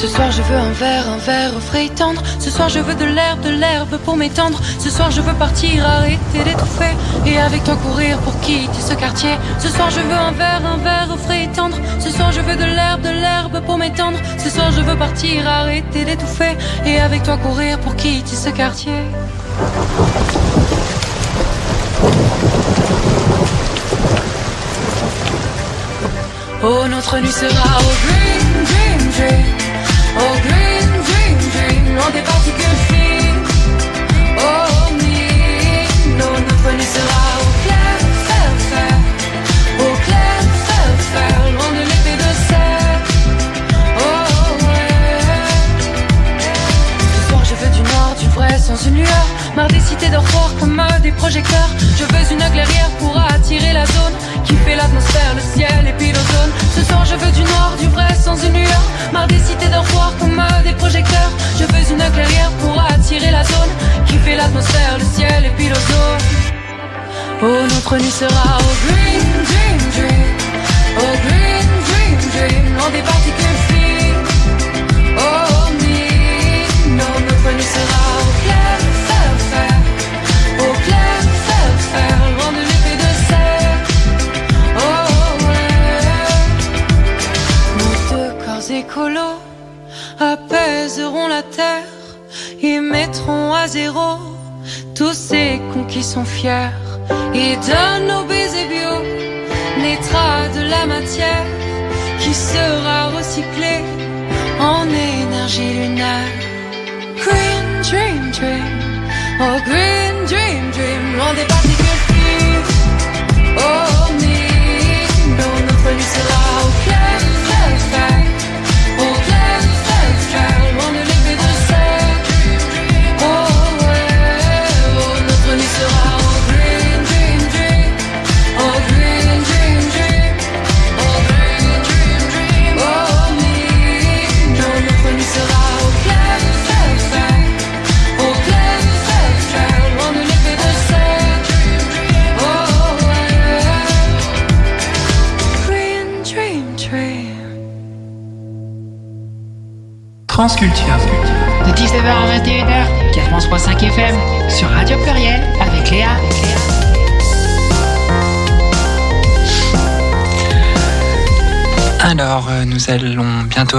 Ce soir je veux un verre, un verre frais et tendre. Ce soir je veux de l'herbe, de l'herbe pour m'étendre. Ce soir je veux partir, arrêter d'étouffer. Et avec toi courir pour quitter ce quartier. Ce soir je veux un verre, un verre frais et tendre. Ce soir je veux de l'herbe, de l'herbe pour m'étendre. Ce soir je veux partir, arrêter d'étouffer. Et avec toi courir pour quitter ce quartier. Oh, notre nuit sera au green, dream, dream. Oh, green, dream, dream. Loin des particules fines. Oh,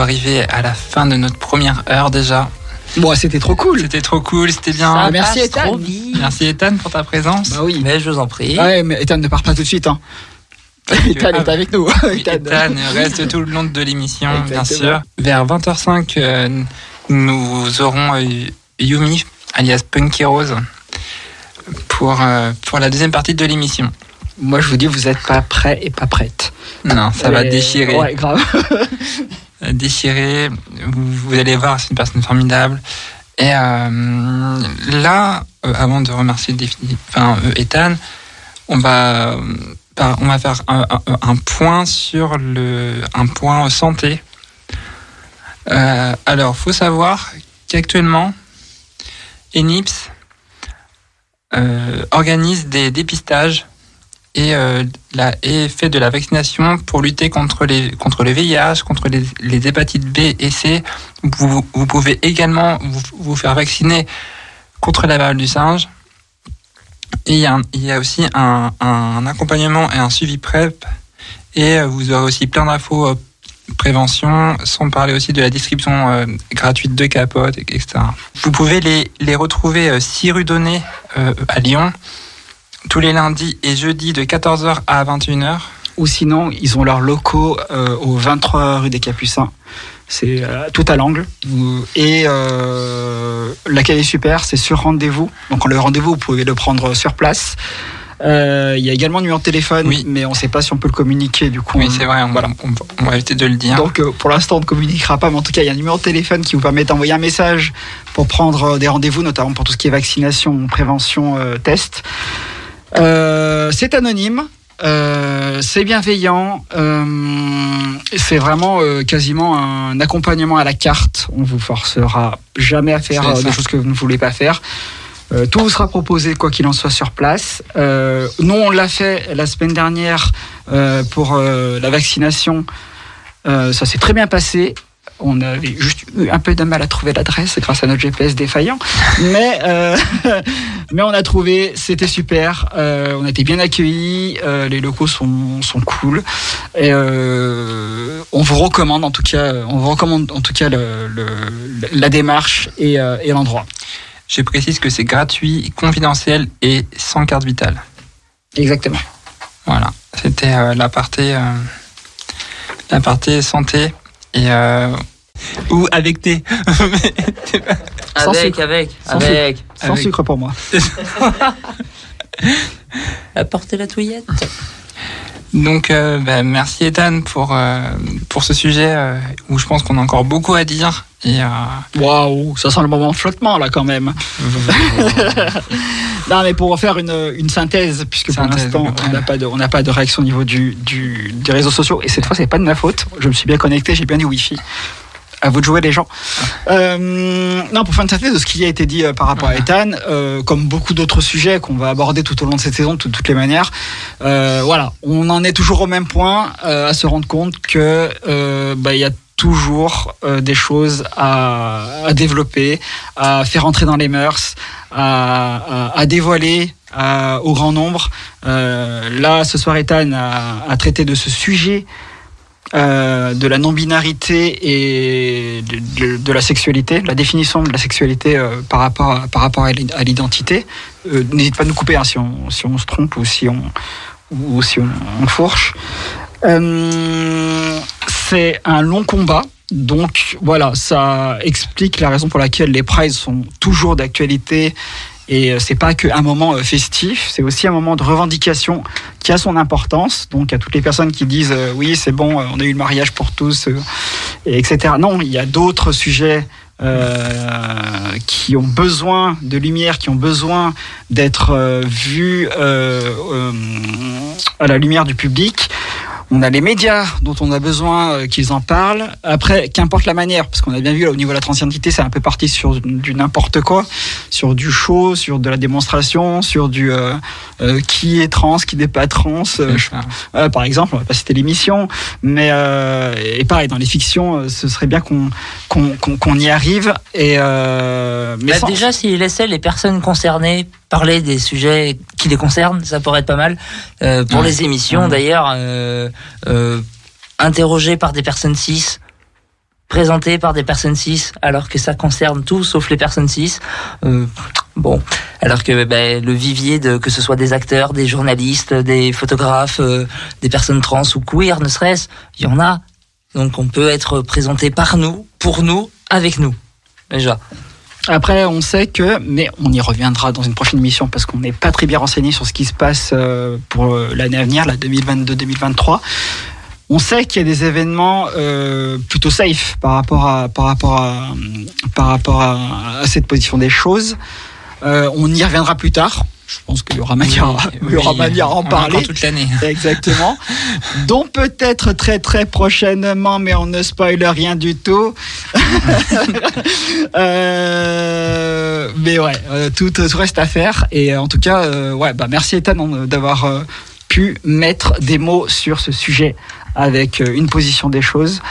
arriver à la fin de notre première heure déjà. Bon, c'était trop cool. C'était trop cool, c'était bien. Ah, merci, Ethan. Merci Ethan pour ta présence. Bah oui. Mais je vous en prie. Ouais, mais Ethan ne part pas tout de suite. Hein. Ethan est avec nous. Oui, Ethan reste tout le long de l'émission, bien sûr. Vers 20h05, euh, nous aurons euh, Yumi, alias Punky Rose, pour, euh, pour la deuxième partie de l'émission. Moi, je vous dis, vous n'êtes pas prêts et pas prêtes. Non, ça va déchirer. Ouais, grave. Déchirer. Vous, allez voir, c'est une personne formidable. Et euh, là, euh, avant de remercier enfin, euh, Ethan, on va, on va faire un point sur le, un point santé. Euh, alors, faut savoir qu'actuellement, ENIPS euh, organise des dépistages et, euh, et fait de la vaccination pour lutter contre, les, contre le VIH, contre les, hépatites B et C. Vous, pouvez également vous, faire vacciner contre la variole du singe. Il y a, aussi un, accompagnement et un suivi PrEP. Et euh, vous aurez aussi plein d'infos euh, prévention, sans parler aussi de la distribution euh, gratuite de capotes, etc. Vous pouvez les, les retrouver euh, 6 rue Donné euh, à Lyon, tous les lundis et jeudis de 14h à 21h. Ou sinon, ils ont leurs locaux euh, au 23 rue des Capucins. C'est euh, tout à l'angle. Et euh, l'accueil est super, c'est sur rendez-vous. Donc le rendez-vous, vous pouvez le prendre sur place. Euh, Il y a également un numéro de téléphone, Oui. mais on ne sait pas si on peut le communiquer. Du coup, Oui, c'est vrai, on, Voilà. on, va- on va éviter de le dire. Donc pour l'instant on ne communiquera pas, mais en tout cas il y a un numéro de téléphone qui vous permet d'envoyer un message pour prendre des rendez-vous, notamment pour tout ce qui est vaccination, prévention, test. Euh, c'est anonyme. euh, c'est bienveillant, euh, c'est vraiment euh, quasiment un accompagnement à la carte. On vous forcera jamais à faire des choses que vous ne voulez pas faire. Tout vous sera proposé quoi qu'il en soit sur place. Nous on l'a fait la semaine dernière pour la vaccination. Ça s'est très bien passé. On avait juste eu un peu de mal à trouver l'adresse grâce à notre GPS défaillant. Mais, euh, mais on a trouvé, c'était super. Euh, on a été bien accueillis. euh, les locaux sont, sont cool. Et on vous recommande en tout cas, on vous recommande en tout cas le, le- la démarche et, et l'endroit. Je précise que c'est gratuit, confidentiel et sans carte vitale. Exactement. Voilà, c'était la partie la partie santé et euh, ou avec thé. Sans Avec, sucre. avec, Sans avec. Sans Avec- sucre pour moi. Apportez la touillette. Donc euh, bah, merci Ethan pour euh, pour ce sujet euh, où je pense qu'on a encore beaucoup à dire Waouh, ça sent le moment de flottement là quand même. Non, mais pour faire une, une synthèse, puisque pour Synthèse, l'instant, on n'a pas, de- on n'a pas de réaction au niveau du, du- des réseaux sociaux. Et cette fois, c'est pas de ma faute. Je me suis bien connecté, j'ai bien du Wi-Fi. À vous de jouer, les gens. Euh, non, pour faire une synthèse de ce qui a été dit euh, par rapport à Ethan, euh, comme beaucoup d'autres sujets qu'on va aborder tout au long de cette saison, de toutes, les manières, euh, voilà, on en est toujours au même point, à se rendre compte que bah, il y a toujours euh, des choses à, développer, à faire entrer dans les mœurs, à, dévoiler au grand nombre. Euh, là, ce soir, Ethan a, traité de ce sujet euh, de la non-binarité et de, la sexualité, la définition de la sexualité par rapport à, par rapport à l'i- à l'identité. Euh, N'hésite pas à nous couper hein, si, on, si on se trompe ou si on, ou si on fourche. C'est un long combat. Donc voilà, ça explique la raison pour laquelle les prizes sont toujours d'actualité. Et euh, c'est pas qu'un moment euh, festif, c'est aussi un moment de revendication qui a son importance. Donc à toutes les personnes qui disent euh, oui c'est bon, on a eu le mariage pour tous, et etc. Non, il y a d'autres sujets qui ont besoin de lumière, qui ont besoin d'être vus à la lumière du public. On a les médias dont on a besoin euh, qu'ils en parlent. Après, qu'importe la manière, parce qu'on a bien vu là, au niveau de la transidentité, c'est un peu parti sur du n'importe quoi, sur du show, sur de la démonstration, sur du euh, euh, qui est trans, qui n'est pas trans. euh, je- euh, par exemple, on va pas citer l'émission, mais euh, et pareil dans les fictions, ce serait bien qu'on qu'on qu'on qu'on y arrive. Et euh, mais Bah, sans- déjà, s'ils laissaient les personnes concernées parler des sujets qui les concernent, ça pourrait être pas mal. Euh, pour Ouais. les émissions, Ouais. d'ailleurs, euh, euh, interrogées par des personnes cis, présentées par des personnes cis, alors que ça concerne tout sauf les personnes cis. Euh, bon, alors que ben, le vivier de que ce soit des acteurs, des journalistes, des photographes, euh, des personnes trans ou queer, ne serait-ce, il y en a. Donc on peut être présenté par nous, pour nous, avec nous. Déjà. Après, on sait que, mais on y reviendra dans une prochaine émission parce qu'on n'est pas très bien renseigné sur ce qui se passe euh, pour euh, l'année à venir, la 2022-2023. On sait qu'il y a des événements euh, plutôt safe par rapport à par rapport à par rapport à, cette position des choses. On y reviendra plus tard. Je pense qu'il y aura manière, il y aura manière à en parler. toute l'année. Exactement. Dont peut-être très très prochainement, mais on ne spoile rien du tout. Euh, mais ouais, euh, tout, tout reste à faire. Et en tout cas, euh, ouais, bah merci Ethan d'avoir euh, pu mettre des mots sur ce sujet avec une position des choses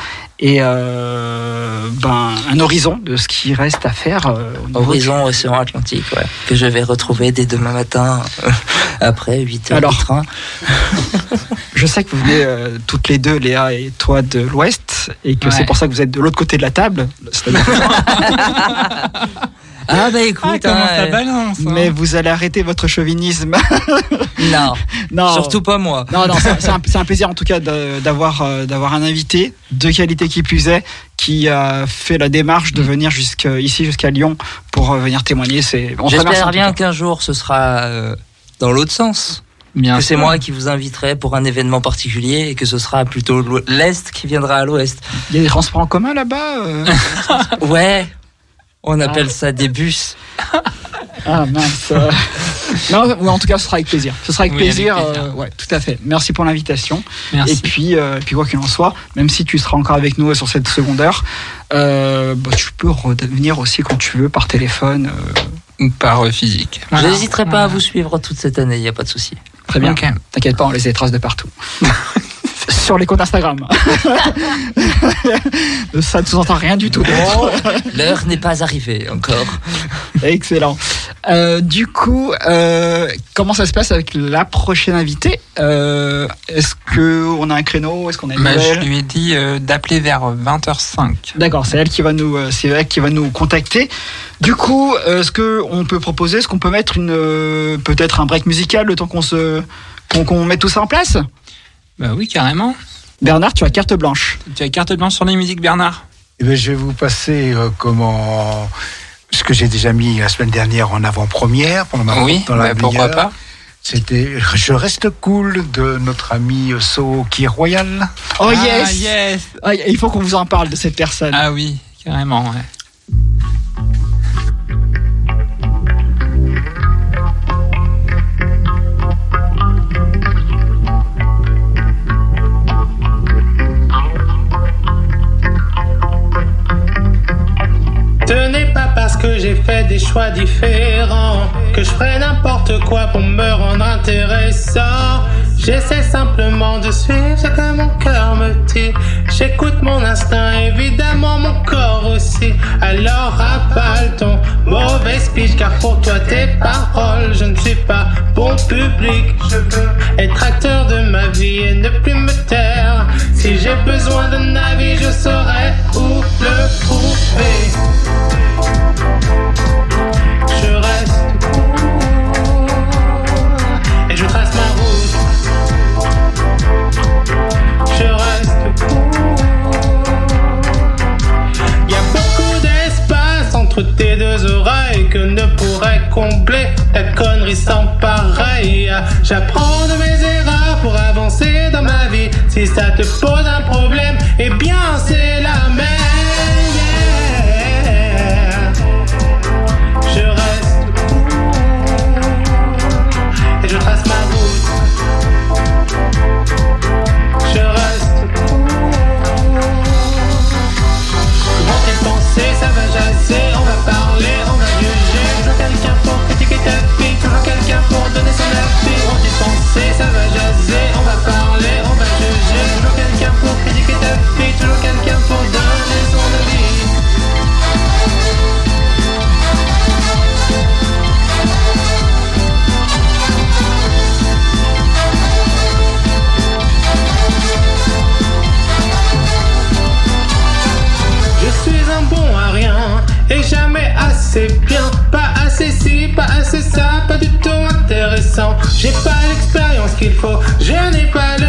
et euh, ben, un horizon de ce qui reste à faire. euh, Horizon Océan Atlantique, ouais, que je vais retrouver dès demain matin, euh, après 8 heures Alors. de train. Je sais que vous venez euh, toutes les deux, Léa et toi, de l'Ouest, et que Ouais. c'est pour ça que vous êtes de l'autre côté de la table. Ah bah Ah, écoute, comment hein, ça balance hein. Mais vous allez arrêter votre chauvinisme. non, non, surtout pas moi. Non, non, c'est un, plaisir en tout cas d'avoir euh, d'avoir un invité de qualité qui plus est, qui a fait la démarche de venir jusqu'ici, jusqu'à Lyon, pour euh, venir témoigner. C'est. J'espère bien qu'un jour ce sera euh, dans l'autre sens. Bien que c'est moi qui vous inviterai pour un événement particulier et que ce sera plutôt l'Est qui viendra à l'Ouest. Il y a des transports en commun là-bas. euh? Ouais, on appelle ça des bus. Ah mince. Non, ouais, en tout cas, ce sera avec plaisir. Ce sera avec Oui, avec plaisir. euh, ouais, tout à fait. Merci pour l'invitation. Merci. Et puis, euh, puis quoi qu'il en soit, même si tu seras encore avec nous sur cette seconde heure, euh, bah, tu peux revenir aussi quand tu veux par téléphone. Ou par physique. Je Voilà. n'hésiterai pas Voilà. à vous suivre toute cette année, il n'y a pas de souci. très bien. T'inquiète pas, on laisse des traces de partout. sur les comptes Instagram. Ça ne sous-entend rien du tout. Oh, L'heure n'est pas arrivée encore. Excellent. Euh, du coup, euh, comment ça se passe avec la prochaine invitée Euh, Est-ce que on a un créneau Est-ce qu'on a une Bah, je lui ai dit euh, d'appeler vers 20h05. D'accord, c'est elle qui va nous, euh, c'est elle qui va nous contacter. Du coup, euh, est-ce que on peut proposer, est-ce qu'on peut mettre une, euh, peut-être un break musical le temps qu'on se, qu'on qu'on mette tout ça en place? Bah oui, carrément. Bernard, tu as carte blanche. Tu as carte blanche sur les musiques, Bernard? Eh ben, je vais vous passer euh, comment ce que j'ai déjà mis la semaine dernière en avant-première pendant ma Oui, dans la bah, pourquoi pas? C'était Je reste cool de notre ami So qui est royal. Oh Ah, yes, yes Ah, Il faut qu'on vous en parle de cette personne. Ah oui, carrément, ouais. Que j'ai fait des choix différents que je ferai n'importe quoi pour me rendre intéressant. J'essaie simplement de suivre ce que mon cœur me dit. J'écoute mon instinct, évidemment mon corps aussi. Alors rappelle ton mauvais speech, car pour toi tes paroles, je ne suis pas bon public. Je veux être acteur de ma vie et ne plus me taire. Si j'ai besoin d'un avis, je saurai où le trouver. J'apprends de mes erreurs pour avancer dans ma vie. Si ça te pose un problème, J'ai pas l'expérience qu'il faut, je n'ai pas le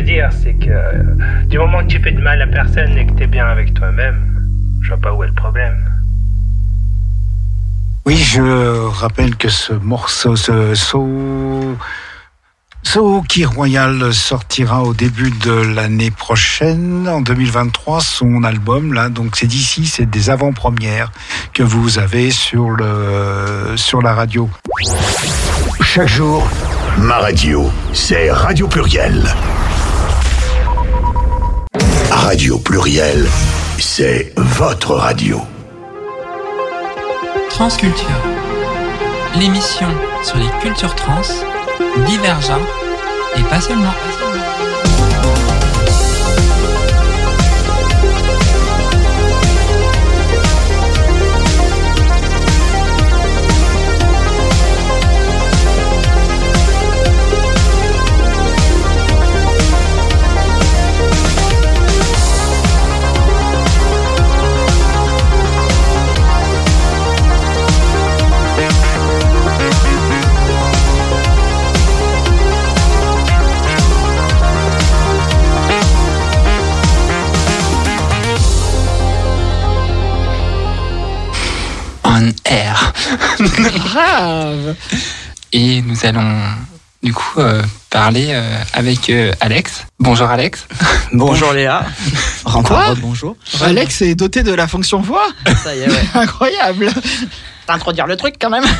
veux dire c'est que du moment que tu fais de mal à personne et que t'es bien avec toi-même, je vois pas où est le problème. Oui, je rappelle que ce morceau, ce So, so Key Royal sortira au début de l'année prochaine, en 2023, son album, là. Donc, c'est d'ici, c'est des avant-premières que vous avez sur le, sur la radio. Chaque jour, ma radio, c'est Radio Pluriel. Radio Pluriel, c'est votre radio. Transculture, l'émission sur les cultures trans, divergent et pas seulement. Air. Grave Et nous allons du coup euh, parler euh, avec euh, Alex. Bonjour Alex. Bonjour Léa. Quoi bonjour. Alex est doté de la fonction voix Ça y est, ouais. Incroyable T'introduire le truc quand même.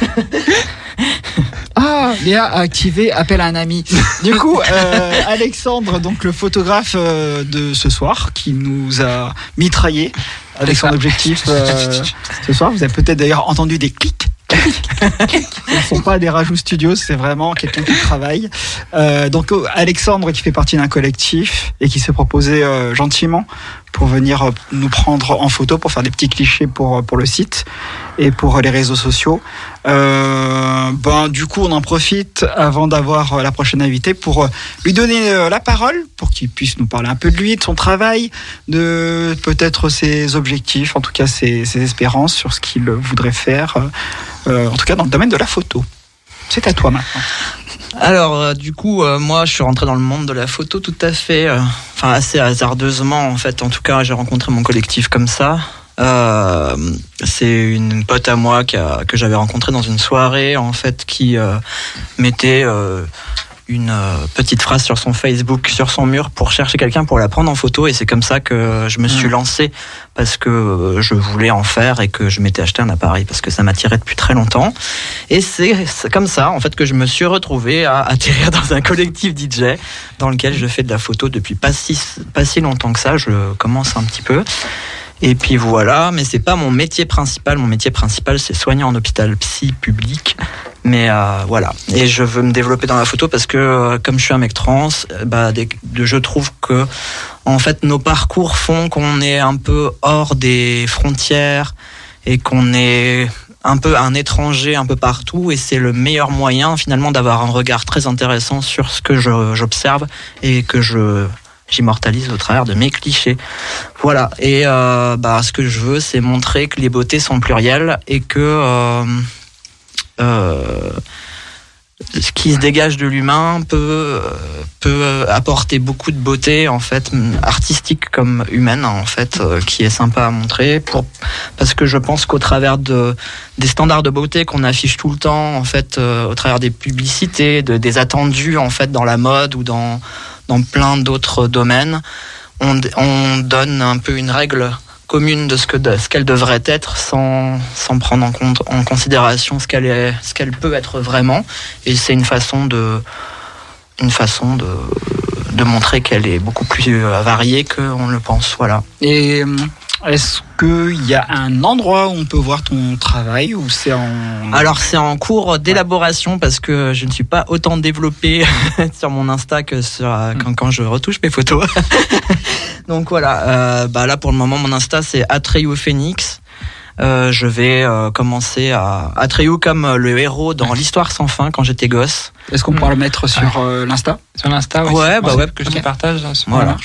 Ah, Léa a activé appel à un ami. Du coup, euh, Alexandre, donc le photographe euh, de ce soir, qui nous a mitraillé avec son objectif euh, ce soir. Vous avez peut-être d'ailleurs entendu des clics. Ce ne sont pas des rajouts studios, c'est vraiment quelqu'un qui travaille. Euh, donc Alexandre qui fait partie d'un collectif et qui s'est proposé euh, gentiment pour venir euh, nous prendre en photo pour faire des petits clichés pour euh, pour le site et pour les réseaux sociaux. Euh, ben du coup on en profite avant d'avoir la prochaine invitée pour lui donner la parole pour qu'il puisse nous parler un peu de lui, de son travail, de peut-être ses objectifs, en tout cas ses, espérances sur ce qu'il voudrait faire, en tout cas dans le domaine de la photo. C'est à toi maintenant. Alors, euh, du coup, euh, moi, je suis rentré dans le monde de la photo tout à fait, euh, enfin assez hasardeusement en fait. En tout cas, j'ai rencontré mon collectif comme ça. C'est une pote à moi que j'avais rencontrée dans une soirée en fait qui mettait une euh, petite phrase sur son Facebook, sur son mur pour chercher quelqu'un pour la prendre en photo et c'est comme ça que je me suis lancé parce que euh, je voulais en faire et que je m'étais acheté un appareil parce que ça m'attirait depuis très longtemps et c'est c'est comme ça en fait que je me suis retrouvé à atterrir dans un collectif DJ dans lequel je fais de la photo depuis pas si pas si longtemps que ça, je commence un petit peu. Et puis voilà, mais c'est pas mon métier principal. Mon métier principal, c'est soigner en hôpital psy public. Mais euh, voilà. Et je veux me développer dans la photo parce que euh, comme je suis un mec trans, euh, bah, de- je trouve que en fait nos parcours font qu'on est un peu hors des frontières et qu'on est un peu un étranger un peu partout et c'est le meilleur moyen finalement d'avoir un regard très intéressant sur ce que j'observe et que je j'immortalise au travers de mes clichés. Voilà. Et euh, bah, ce que je veux, c'est montrer que les beautés sont plurielles et que euh, ce qui se dégage de l'humain peut euh, peut apporter beaucoup de beauté en fait artistique comme humaine en fait euh, qui est sympa à montrer pour parce que je pense qu'au travers de des standards de beauté qu'on affiche tout le temps en fait euh, au travers des publicités de, des attendus en fait dans la mode ou dans dans plein d'autres domaines on donne un peu une règle commune de ce qu'elle devrait être sans, sans prendre en compte en considération ce qu'elle peut être vraiment. Et c'est une façon de une façon de, de montrer qu'elle est beaucoup plus euh, variée qu'on le pense voilà. Euh, est-ce qu'il y a un endroit où on peut voir ton travail ou c'est en Alors c'est en cours d'élaboration parce que je ne suis pas autant développé sur mon Insta que sur, quand, quand je retouche mes photos. Donc voilà, euh, bah là pour le moment mon Insta c'est Atreyu Phoenix. Euh, je vais euh, commencer à, à comme euh, le héros dans l'histoire sans fin quand j'étais gosse. Est-ce qu'on pourra le mettre sur euh, l'Insta? Sur l'Insta, oui. Ouais, bah ouais, que je te partage hein, sur, Voilà.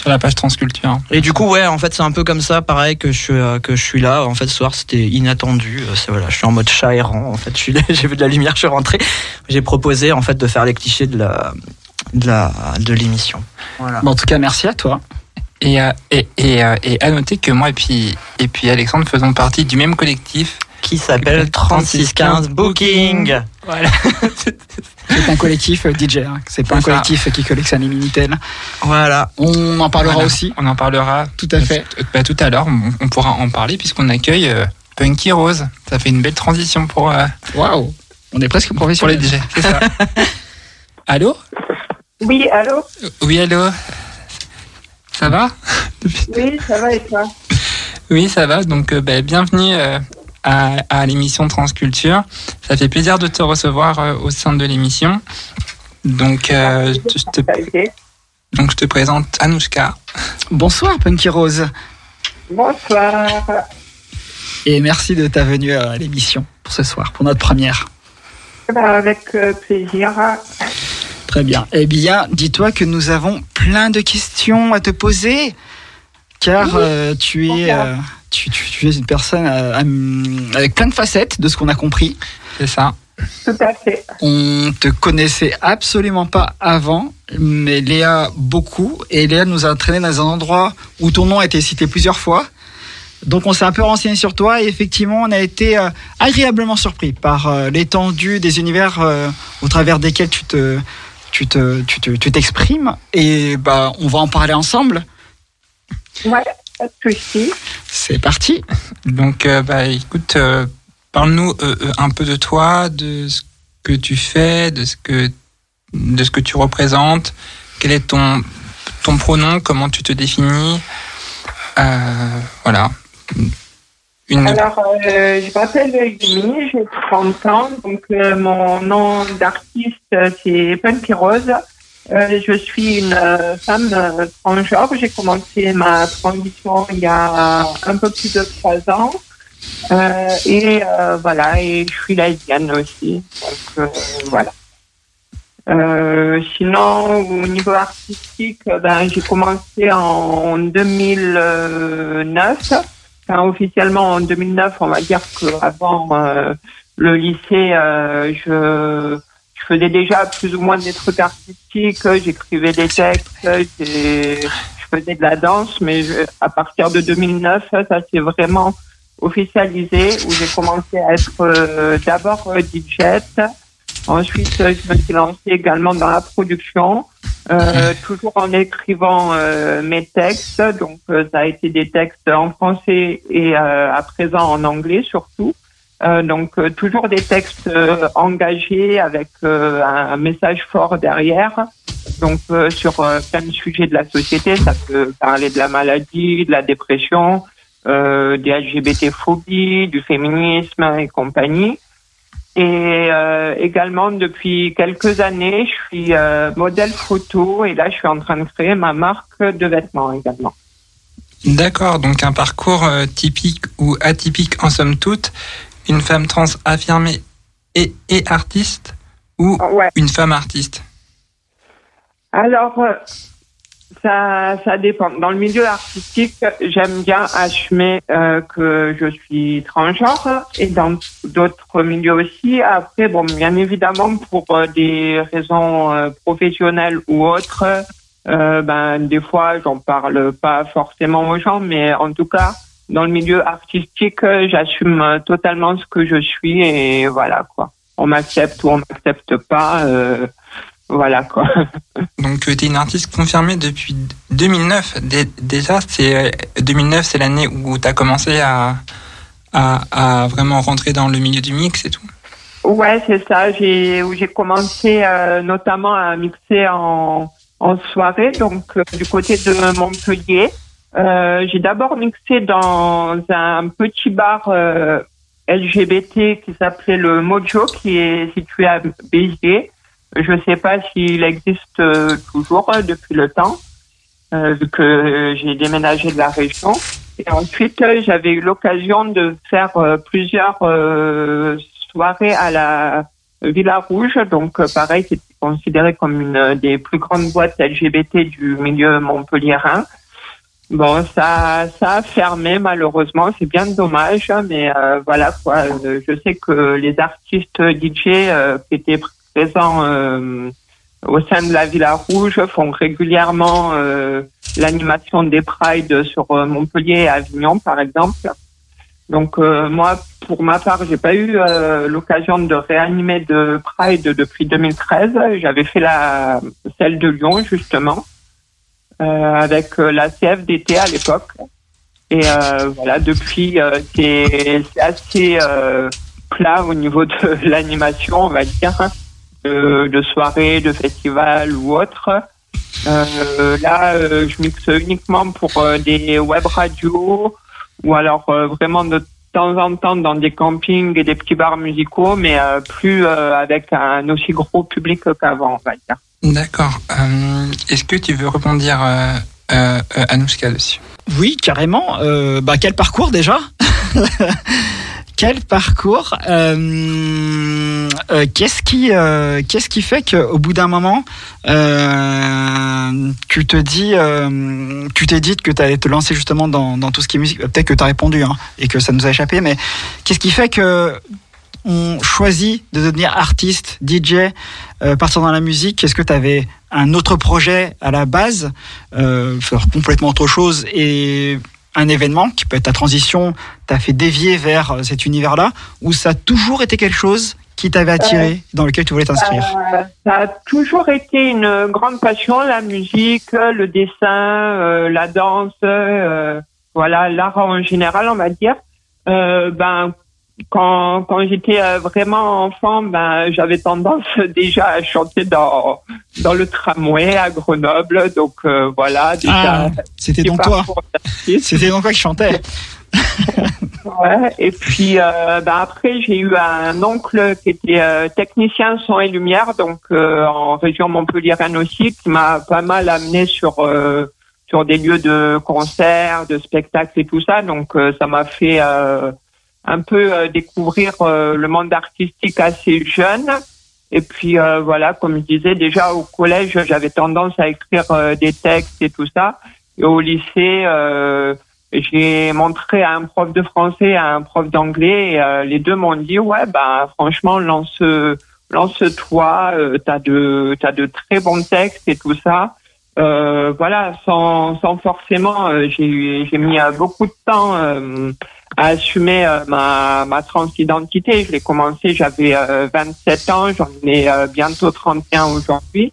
sur la page Transculture. Et du coup, ouais, en fait, c'est un peu comme ça, pareil que je suis euh, que je suis là. En fait, ce soir, c'était inattendu. Voilà, je suis en mode chat errant. En fait, je suis là, j'ai vu de la lumière, je suis rentré. J'ai proposé en fait de faire les clichés de la de la de l'émission. Voilà. Bon, En tout cas, merci à toi. Et, euh, et, et, euh, et à noter que moi et puis, et puis Alexandre faisons partie du même collectif. Qui s'appelle 3615 Booking. Voilà. C'est un collectif euh, DJ. hein. C'est pas un ça. collectif qui collectionne les Minitel. Voilà. On en parlera Voilà. aussi. On en parlera Tout à fait. tout, bah, tout à l'heure. On, on pourra en parler puisqu'on accueille euh, Punky Rose. Ça fait une belle transition pour, euh, Waouh. On est presque pour les professionnels. DJ. C'est ça. allô? Oui, allô? Oui, allô? Ça va? Oui, ça va et toi? Oui, ça va. Donc, euh, bah, bienvenue euh, à, à l'émission Transculture. Ça fait plaisir de te recevoir euh, au sein de l'émission. Donc, euh, je te, Ok. donc, je te présente Anouchka. Bonsoir, Punky Rose. Bonsoir. Et merci de ta venue à l'émission pour ce soir, pour notre première. Bah, avec plaisir. Très bien. Eh bien, dis-toi que nous avons plein de questions à te poser, car euh, tu, es, euh, tu, tu- tu es une personne euh, avec plein de facettes, de ce qu'on a compris. C'est ça? Tout à fait. On te connaissait absolument pas avant, mais Léa beaucoup, et Léa nous a entraîné dans un endroit où ton nom a été cité plusieurs fois. Donc on s'est un peu renseigné sur toi et effectivement on a été euh, agréablement surpris par euh, l'étendue des univers euh, au travers desquels tu te tu te tu te- tu t'exprimes et bah on va en parler ensemble. Ouais. C'est parti. Donc, euh, bah, écoute, euh, parle-nous euh, un peu de toi, de ce que tu fais, de ce que, de ce que tu représentes. Quel est ton, ton pronom? Comment tu te définis? Voilà. Alors, euh, je m'appelle Yumi, j'ai 30 ans. Donc, euh, mon nom d'artiste, euh, c'est Punky Rose. Euh, je suis une euh, femme euh, transgenre. J'ai commencé ma transition il y a un peu plus de trois ans. Et voilà, et je suis lesbienne aussi. Donc, voilà. Euh, sinon, au niveau artistique, ben, j'ai commencé en 2009. Enfin, officiellement en 2009, on va dire qu'avant euh, le lycée, euh, je, je faisais déjà plus ou moins des trucs artistiques, j'écrivais des textes, je faisais de la danse, mais je- à partir de 2009, ça s'est vraiment officialisé, où j'ai commencé à être euh, d'abord euh, DJ, ensuite euh, je me suis lancée également dans la production, euh, toujours en écrivant euh, mes textes. Donc, euh, ça a été des textes en français et euh, à présent en anglais surtout. Euh, donc, euh, toujours des textes euh, engagés avec euh, un, un message fort derrière. Donc, euh, sur euh, plein de sujets de la société, ça peut parler de la maladie, de la dépression, euh, des LGBT-phobies, du féminisme et compagnie. Et euh, également, depuis quelques années, je suis euh, modèle photo et là, je suis en train de créer ma marque de vêtements également. D'accord, donc un parcours euh, typique ou atypique en somme toute. Une femme trans affirmée et, et artiste ou Ouais. une femme artiste? Alors, ça, ça dépend. Dans le milieu artistique, j'aime bien assumer euh, que je suis transgenre et dans d'autres milieux aussi. Après, bon, bien évidemment, pour euh, des raisons euh, professionnelles ou autres, ben des fois, j'en parle pas forcément aux gens, mais en tout cas, dans le milieu artistique, j'assume totalement ce que je suis et voilà quoi. On m'accepte ou on m'accepte pas. Voilà quoi. Donc tu es une artiste confirmée depuis 2009. Dé- Déjà, c'est euh, 2009, c'est l'année où tu as commencé à, à, à vraiment rentrer dans le milieu du mix et tout. Ouais, c'est ça. J'ai où j'ai commencé euh, notamment à mixer en en soirée, donc euh, du côté de Montpellier. Euh, j'ai d'abord mixé dans un petit bar euh, LGBT qui s'appelait le Mojo, qui est situé à Béziers. Je ne sais pas s'il existe euh, toujours euh, depuis le temps, euh, vu que j'ai déménagé de la région. Et ensuite, j'avais eu l'occasion de faire plusieurs soirées à la Villa Rouge. Donc, pareil, c'était considéré comme une des plus grandes boîtes LGBT du milieu montpelliérain. Bon, ça, ça a fermé malheureusement, c'est bien dommage, mais voilà quoi. Je sais que les artistes DJ qui étaient présents euh, au sein de la Villa Rouge font régulièrement euh, l'animation des prides sur euh, Montpellier et Avignon, par exemple. Donc moi, pour ma part, j'ai pas eu l'occasion de réanimer de Pride depuis 2013. J'avais fait la celle de Lyon justement avec la CFDT à l'époque. Et voilà, depuis, c'est assez plat au niveau de l'animation, on va dire, de, de soirées, de festivals ou autres. Euh, là, euh, je mixe uniquement pour euh, des web radios ou alors euh, vraiment de temps en temps dans des campings et des petits bars musicaux, mais euh, plus euh, avec un aussi gros public qu'avant, on va dire. D'accord. Euh, Est-ce que tu veux rebondir, euh, euh, euh, Anouchka, dessus? Oui, carrément. Euh, bah, quel parcours déjà? Quel parcours euh, euh, Qu'est-ce qui, euh, qu'est-ce qui fait qu'au bout d'un moment, tu te dis, tu t'es dit que tu allais te lancer justement dans, tout ce qui est musique? Peut-être que tu as répondu hein, et que ça nous a échappé, mais qu'est-ce qui fait que on choisit de devenir artiste, DJ, partir dans la musique? Est-ce que tu avais un autre projet à la base, faire complètement autre chose et un événement qui peut être ta transition, t'a fait dévier vers euh, cet univers-là, ou ça a toujours été quelque chose qui t'avait attiré, dans lequel tu voulais t'inscrire Euh, ça a toujours été une grande passion, la musique, le dessin, euh, la danse, euh, voilà, l'art en général, on va dire. Euh, ben, quand, quand j'étais euh, vraiment enfant, ben, j'avais tendance déjà à chanter dans, dans le tramway à Grenoble. Donc euh, voilà, déjà. Ah, c'était donc toi. C'était donc toi qui chantais Ouais. Et puis euh, bah, après, j'ai eu un oncle qui était euh, technicien son et lumière, donc euh, en région montpelliéraine aussi, qui m'a pas mal amené sur euh, sur des lieux de concerts, de spectacles et tout ça. Donc euh, ça m'a fait euh, un peu euh, découvrir euh, le monde artistique assez jeune. Et puis euh, voilà, comme je disais déjà au collège, j'avais tendance à écrire euh, des textes et tout ça. Et au lycée, euh, j'ai montré à un prof de français, à un prof d'anglais, et euh, les deux m'ont dit ouais bah franchement lance lance-toi, t'as de t'as de très bons textes et tout ça. Voilà, sans sans forcément, j'ai j'ai mis beaucoup de temps à assumer euh, ma ma transidentité. Je l'ai commencé, j'avais euh, 27 ans, j'en ai euh, bientôt 31 aujourd'hui.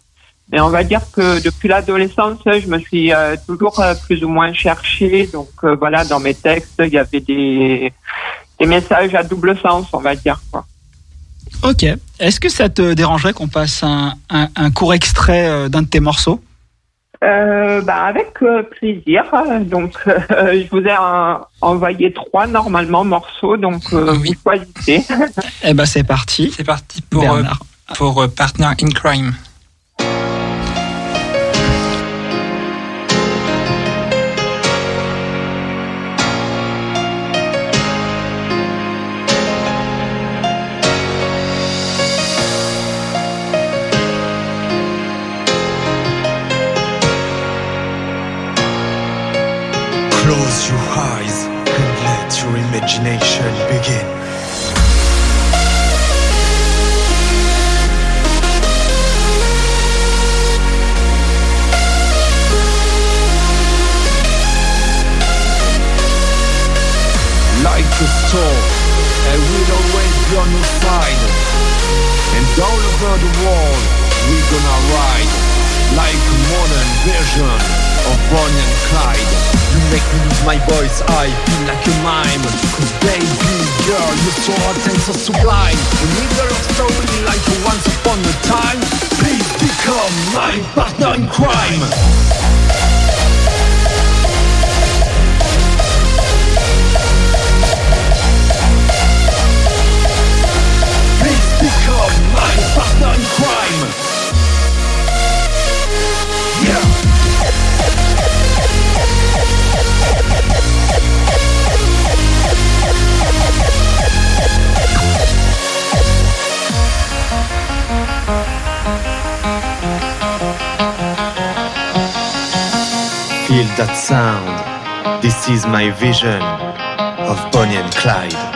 Mais on va dire que depuis l'adolescence, je me suis euh, toujours euh, plus ou moins cherché. Donc euh, voilà, dans mes textes, il y avait des, des messages à double sens, on va dire. Quoi. Ok. Est-ce que ça te dérangerait qu'on passe un, un, un court extrait d'un de tes morceaux? Euh, bah, avec euh, plaisir. Donc, euh, je vous ai envoyé trois normalement morceaux, donc euh, vous choisissez. Eh ben c'est parti. C'est parti pour, euh, pour euh, Partner in Crime. Imagination begin. like a storm, I will always be on your side. And all over the world, we're gonna ride like modern version of Bonnie and Clyde. You make me lose my voice, I feel like a mime. Cause baby girl, you're so hot and so sublime. Need a love story like once upon a time. Please become my partner in crime. Please become my partner in crime. That sound. This is my vision of Bonnie and Clyde.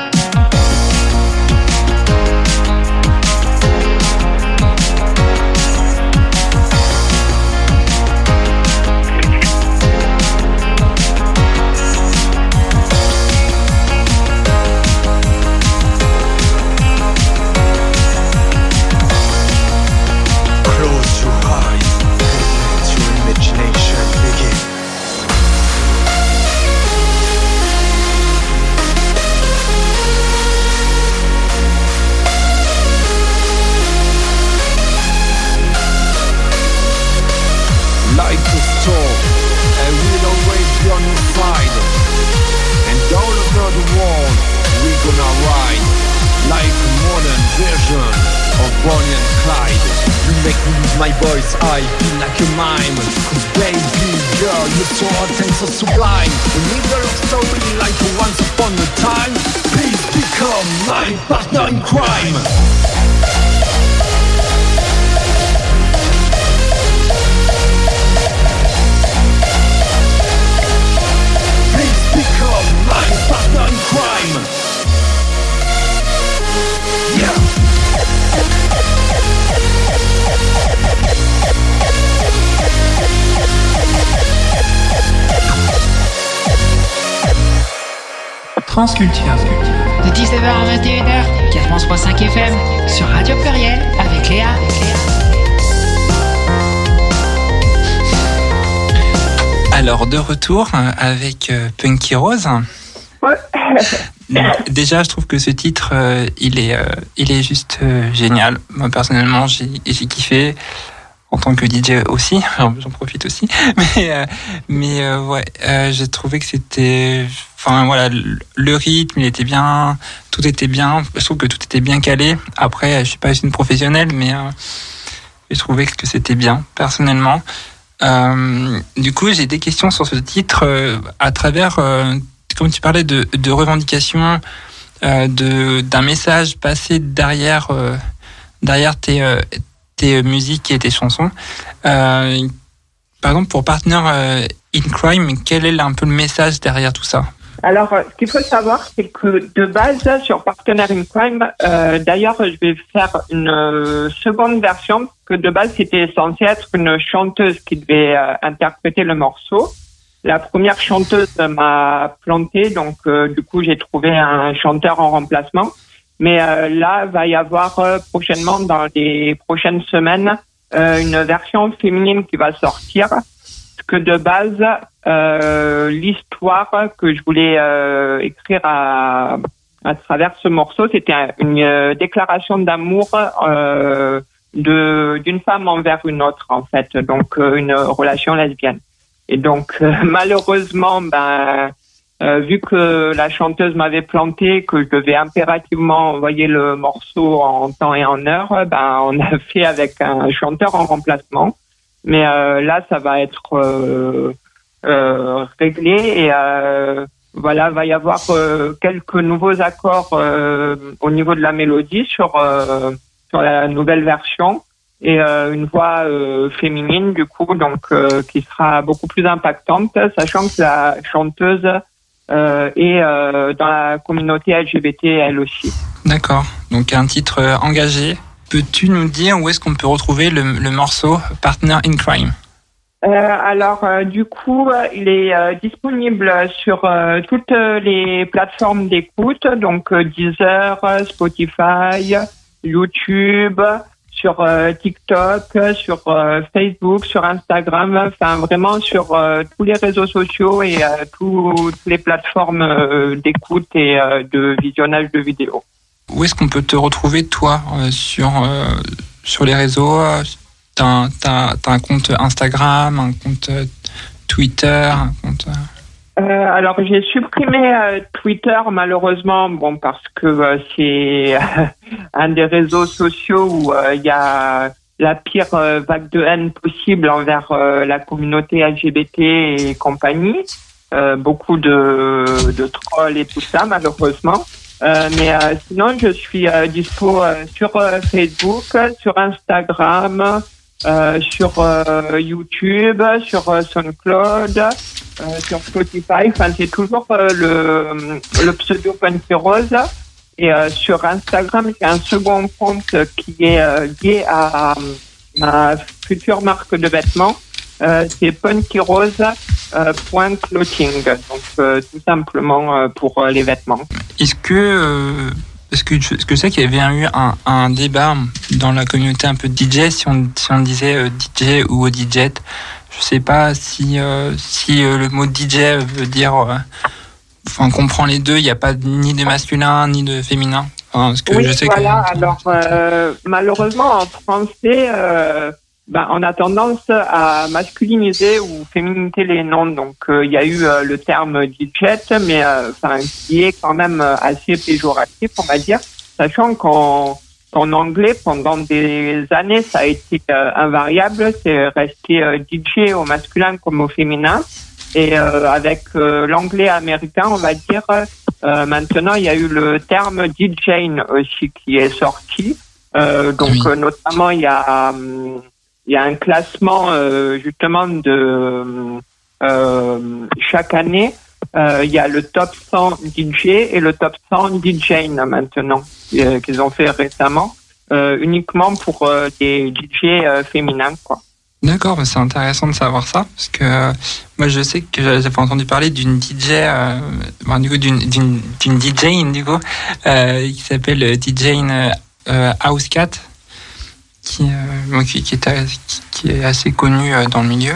My voice, I feel like a mime. Cause baby girl, you're so hot and so sublime. In the middle of story like once upon a time. Please become my partner in crime. Transculture. De 19h à 21h, 4.5 FM, sur Radio Pluriel, avec Léa. Alors, de retour euh, avec euh, Punky Rose. Déjà, je trouve que ce titre, euh, il est, euh, il est juste euh, génial. Moi, personnellement, j'ai kiffé. En tant que DJ aussi, j'en j'en profite aussi. Mais, euh, mais euh, ouais, euh, j'ai trouvé que c'était, enfin voilà, le, rythme, il était bien, tout était bien. Je trouve que tout était bien calé. Après, je suis pas une professionnelle, mais euh, j'ai trouvé que c'était bien, personnellement. Euh, du coup, j'ai des questions sur ce titre euh, à travers, euh, comme tu parlais de, de revendication, euh, de d'un message passé derrière derrière tes tes musiques et tes chansons. Par exemple, pour Partner in Crime, quel est un peu le message derrière tout ça? Alors, euh, ce qu'il faut savoir, c'est que de base, sur Partenaire in Crime, euh, d'ailleurs, je vais faire une euh, seconde version, que de base, c'était censé être une chanteuse qui devait euh, interpréter le morceau. La première chanteuse m'a planté, donc du coup, j'ai trouvé un chanteur en remplacement. Mais là, va y avoir prochainement, dans les prochaines semaines, une version féminine qui va sortir. Que de base, euh, l'histoire que je voulais euh, écrire à, à travers ce morceau, c'était un- une euh, déclaration d'amour euh, de d'une femme envers une autre, en fait. Donc, euh, une relation lesbienne. Et donc, malheureusement, ben, vu que la chanteuse m'avait planté, que je devais impérativement envoyer le morceau en temps et en heure, ben on a fait avec un chanteur en remplacement. Mais euh, là, ça va être euh, euh, réglé et voilà, va y avoir quelques nouveaux accords au niveau de la mélodie sur sur la nouvelle version et une voix féminine du coup donc qui sera beaucoup plus impactante sachant que la chanteuse est dans la communauté LGBT elle aussi. D'accord. Donc un titre engagé. Peux-tu nous dire où est-ce qu'on peut retrouver le, morceau Partner in Crime? Euh, alors, euh, du coup, il est euh, disponible sur toutes les plateformes d'écoute, donc Deezer, Spotify, YouTube, sur TikTok, sur Facebook, sur Instagram, enfin vraiment sur tous les réseaux sociaux et toutes les plateformes d'écoute et de visionnage de vidéos. Où est-ce qu'on peut te retrouver, toi, euh, sur, euh, sur les réseaux euh, T'as un, compte Instagram, un compte Twitter, un compte... alors j'ai supprimé Twitter malheureusement, bon parce que c'est un des réseaux sociaux où il y a la pire vague de haine possible envers la communauté LGBT et compagnie. Beaucoup de, de trolls et tout ça malheureusement. Euh, mais euh, sinon je suis euh, dispo euh, sur euh, Facebook, sur Instagram, sur YouTube, sur SoundCloud, sur Spotify. Enfin, c'est toujours le, le pseudo Punky Rose. Et sur Instagram, j'ai un second compte qui est lié à ma future marque de vêtements. Euh, c'est Punky Rose euh, point clothing. Donc euh, tout simplement euh, pour euh, les vêtements. Est-ce que, euh, est-ce que, est-ce que c'est qu'il y avait eu un, un débat dans la communauté un peu DJ, si on, si on disait DJ ou DJ Je sais pas si, euh, si le mot DJ veut dire, euh, enfin, comprend les deux. Il n'y a pas ni de masculin ni de féminin. Enfin, que oui, je sais voilà. que. Alors, euh, malheureusement, en français, ben, on a tendance à masculiniser ou féminiser les noms. Donc, euh, il y a eu euh, le terme DJ, mais euh, enfin, qui est quand même euh, assez péjoratif, on va dire, sachant qu'en qu'en anglais, pendant des années, ça a été euh, invariable. C'est resté euh, DJ au masculin comme au féminin. Et euh, avec euh, l'anglais américain, on va dire, euh, maintenant, il y a eu le terme DJing aussi qui est sorti. Euh, donc, Oui. euh, notamment, il y a, hum, il y a un classement euh, justement de euh, chaque année. euh, il y a le top 100 DJ et le top 100 DJing maintenant euh, qu'ils ont fait récemment, euh, uniquement pour euh, des DJ féminins, quoi. D'accord, bah, c'est intéressant de savoir ça parce que moi je sais que j'avais entendu parler d'une DJ, ben, du coup d'une d'une DJ du coup qui s'appelle DJ House Cat qui, euh, qui qui est assez- qui, qui est assez connue euh, dans le milieu.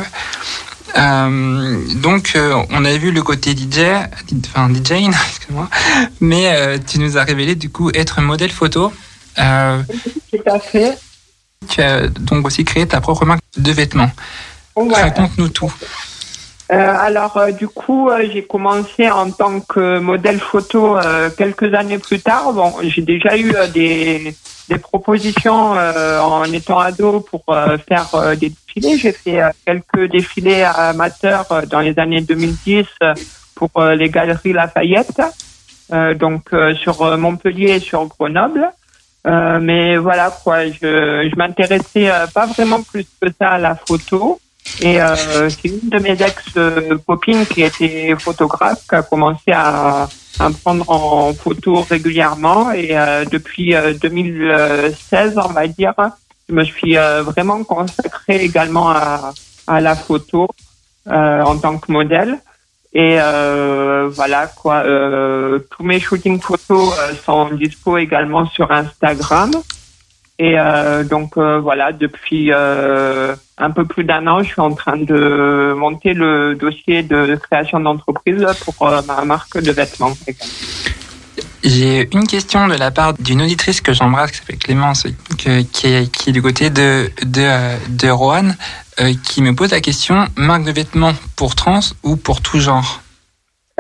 Euh, donc euh, on a vu le côté DJ, enfin DJ, excuse-moi, mais euh, tu nous as révélé du coup être modèle photo. Tout à fait. tu as donc aussi créé ta propre marque de vêtements. Ouais. Raconte-nous tout. Alors, du coup, j'ai commencé en tant que modèle photo quelques années plus tard. Bon, j'ai déjà eu des, des propositions euh, en étant ado pour euh, faire euh, des défilés. J'ai fait quelques défilés amateurs dans les années 2010 euh, pour les galeries Lafayette, donc sur Montpellier et sur Grenoble. Mais voilà quoi, je, je m'intéressais pas vraiment plus que ça à la photo. Et euh, c'est une de mes ex-copines qui était photographe qui a commencé à, à me prendre en photo régulièrement. Et euh, depuis euh, 2016, on va dire, je me suis euh, vraiment consacrée également à, à la photo euh, en tant que modèle. Et euh, voilà quoi, euh, tous mes shootings photos euh, sont dispo également sur Instagram. Et euh, donc euh, voilà, depuis euh, un peu plus d'un an, je suis en train de monter le dossier de création d'entreprise pour ma marque de vêtements. J'ai une question de la part d'une auditrice que j'embrasse, qui s'appelle Clémence, qui, est, qui est du côté de, de, de Roanne, qui me pose la question marque de vêtements pour trans ou pour tout genre?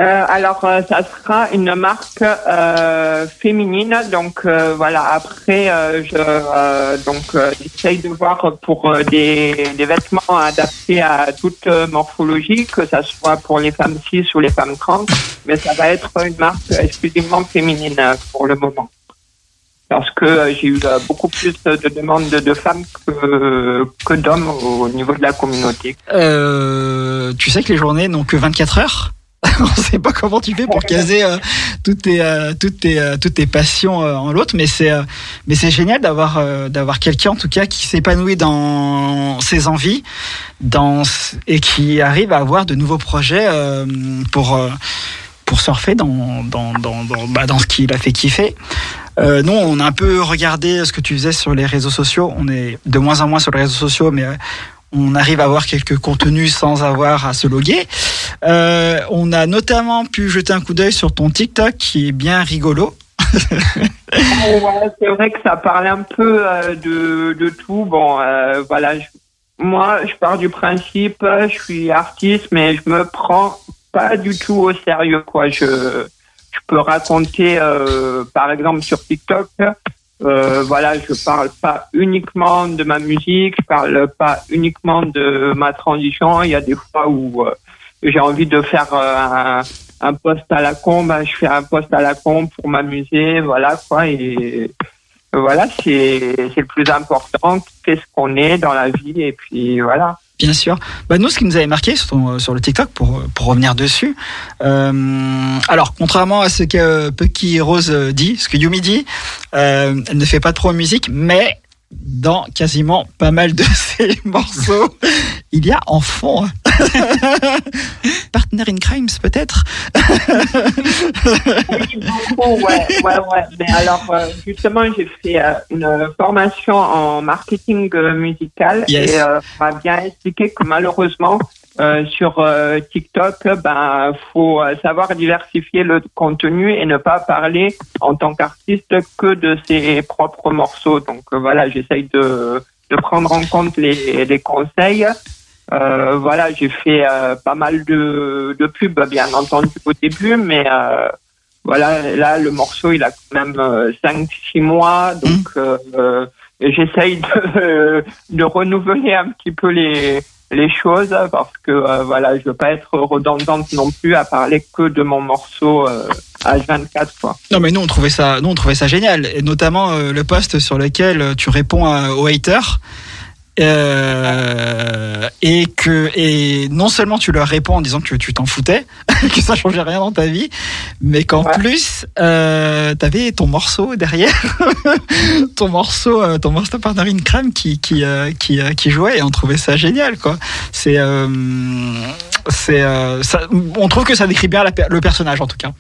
Euh, alors, euh, ça sera une marque euh, féminine. Donc euh, voilà. Après, euh, je euh, donc j'essaye de voir pour des, des vêtements adaptés à toute morphologie, que ça soit pour les femmes cis ou les femmes trans. Mais ça va être une marque exclusivement féminine pour le moment. Parce que j'ai eu beaucoup plus de demandes de, femmes que, que d'hommes au niveau de la communauté. Tu sais que les journées n'ont que 24 heures? on sait pas comment tu fais pour caser euh, toutes tes euh, toutes tes euh, toutes tes passions euh, en l'autre mais c'est euh, mais c'est génial d'avoir euh, d'avoir quelqu'un en tout cas qui s'épanouit dans ses envies dans et qui arrive à avoir de nouveaux projets pour pour surfer dans dans dans dans, bah, dans ce qui l'a fait kiffer euh, nous, on a un peu regardé ce que tu faisais sur les réseaux sociaux. On est de moins en moins sur les réseaux sociaux, mais on arrive à avoir quelques contenus sans avoir à se loguer. Euh, on a notamment pu jeter un coup d'œil sur ton TikTok qui est bien rigolo. Ouais, c'est vrai que ça parle un peu euh, de, de tout. Bon, euh, voilà, moi, je pars du principe, je suis artiste, mais je me prends pas du tout au sérieux, quoi. Je, je peux raconter, par exemple, sur TikTok, euh, voilà, je parle pas uniquement de ma musique, je parle pas uniquement de ma transition. Il y a des fois où euh, j'ai envie de faire euh, un, poste à la con, bah, je fais un poste à la con pour m'amuser, voilà quoi. Et voilà, c'est c'est le plus important. Qu'est-ce qu'on est dans la vie et puis voilà. Bien sûr. Bah, nous, ce qui nous avait marqué sur, le TikTok, pour, revenir dessus, euh, alors, contrairement à ce que euh, Pucky Rose euh, dit, ce que Yumi dit, euh, elle ne fait pas trop musique, mais dans quasiment pas mal de ses morceaux, il y a en fond Partner in Crimes, peut-être Oui, beaucoup, ouais, ouais, ouais. Mais alors, euh, justement, j'ai fait euh, une formation en marketing euh, musical Yes. et euh, on m'a bien expliqué que malheureusement, euh, sur euh, TikTok, ben, faut savoir diversifier le contenu et ne pas parler en tant qu'artiste que de ses propres morceaux. Donc voilà, j'essaye de, de prendre en compte les, les conseils. Euh, voilà, j'ai fait euh, pas mal de, de pubs, bien entendu, au début, mais euh, voilà, là, le morceau, il a quand même 5-6 mois, donc euh, j'essaye de, de renouveler un petit peu les, les choses parce que voilà, je veux pas être redondante non plus à parler que de mon morceau euh, H24 quoi. Non mais nous on trouvait ça, nous on trouvait ça génial, et notamment le post sur lequel tu réponds à- aux haters. Euh, et que et non seulement tu leur réponds en disant que tu t'en foutais, que ça changeait rien dans ta vie, mais qu'en plus euh, t'avais ton morceau derrière, ton morceau, euh, ton morceau Partner in Crime qui qui euh, qui, qui jouait et on trouvait ça génial quoi. C'est c'est on trouve que ça décrit bien la le personnage en tout cas.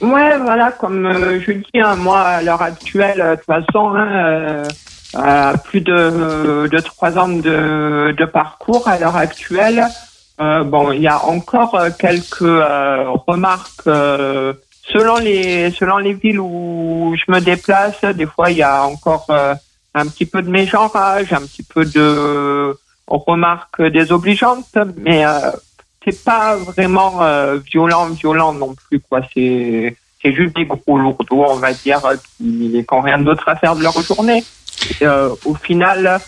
Ouais, voilà, comme je dis, hein, moi à l'heure actuelle, de toute façon, hein, euh, plus de, de trois ans de, de parcours à l'heure actuelle, euh, bon, il y a encore euh, quelques euh, remarques euh, selon les selon les villes où je me déplace. Des fois, il y a encore un petit peu de mégenrage, un petit peu de remarques désobligeantes, mais c'est pas vraiment violent, violent non plus, quoi. C'est c'est juste des gros lourdeaux, on va dire, qui n'ont rien d'autre à faire de leur journée. Euh, au final,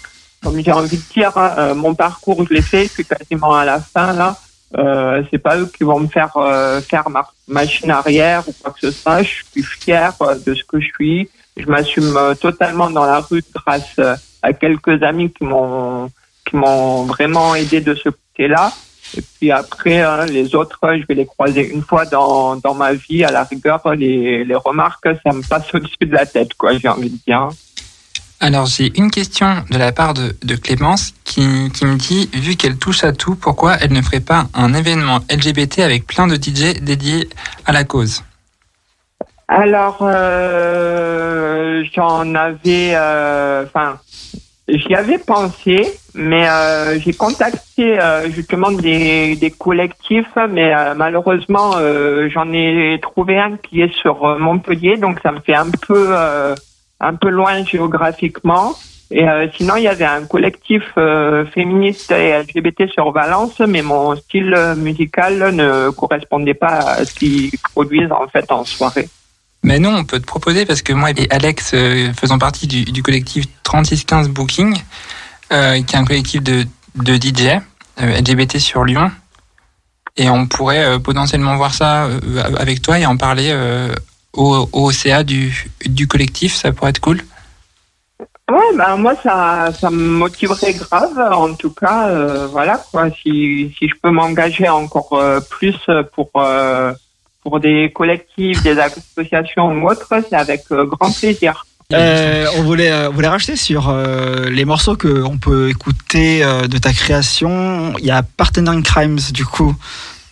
comme j'ai envie de dire, hein, euh, mon parcours, je l'ai fait, je suis quasiment à la fin là. Euh, c'est pas eux qui vont me faire euh, faire ma machine arrière ou quoi que ce soit. Je suis fier euh, de ce que je suis. Je m'assume euh, totalement dans la rue grâce à quelques amis qui m'ont qui m'ont vraiment aidé de ce côté-là. Et puis après, hein, les autres, je vais les croiser une fois dans, dans ma vie. À la rigueur, les, les remarques, ça me passe au-dessus de la tête, quoi, j'ai envie de dire. Alors j'ai une question de la part de, Clémence qui, me dit, vu qu'elle touche à tout, pourquoi elle ne ferait pas un événement LGBT avec plein de DJ dédiés à la cause? Alors, euh, j'en avais, euh, enfin, j'y avais pensé, mais euh, j'ai contacté justement des, des collectifs, mais malheureusement, j'en ai trouvé un qui est sur Montpellier, donc ça me fait un peu, un peu loin géographiquement. Et euh, sinon, il y avait un collectif euh, féministe et LGBT sur Valence, mais mon style euh, musical ne correspondait pas à ce qu'ils produisent en fait en soirée. Mais non, on peut te proposer parce que moi et Alex faisons partie du, du collectif 3615 Booking, qui est un collectif de, de DJ LGBT sur Lyon. Et on pourrait potentiellement voir ça avec toi et en parler au, au CA du, du collectif, ça pourrait être cool. Ouais, ben moi ça, ça me motiverait grave. En tout cas, euh, voilà quoi. Si, si je peux m'engager encore euh, plus pour euh, pour des collectifs, des associations ou autres, c'est avec euh, grand plaisir. Euh, on voulait, euh, voulait rajouter sur euh, les morceaux que on peut écouter euh, de ta création. Il y a Partner in Crimes du coup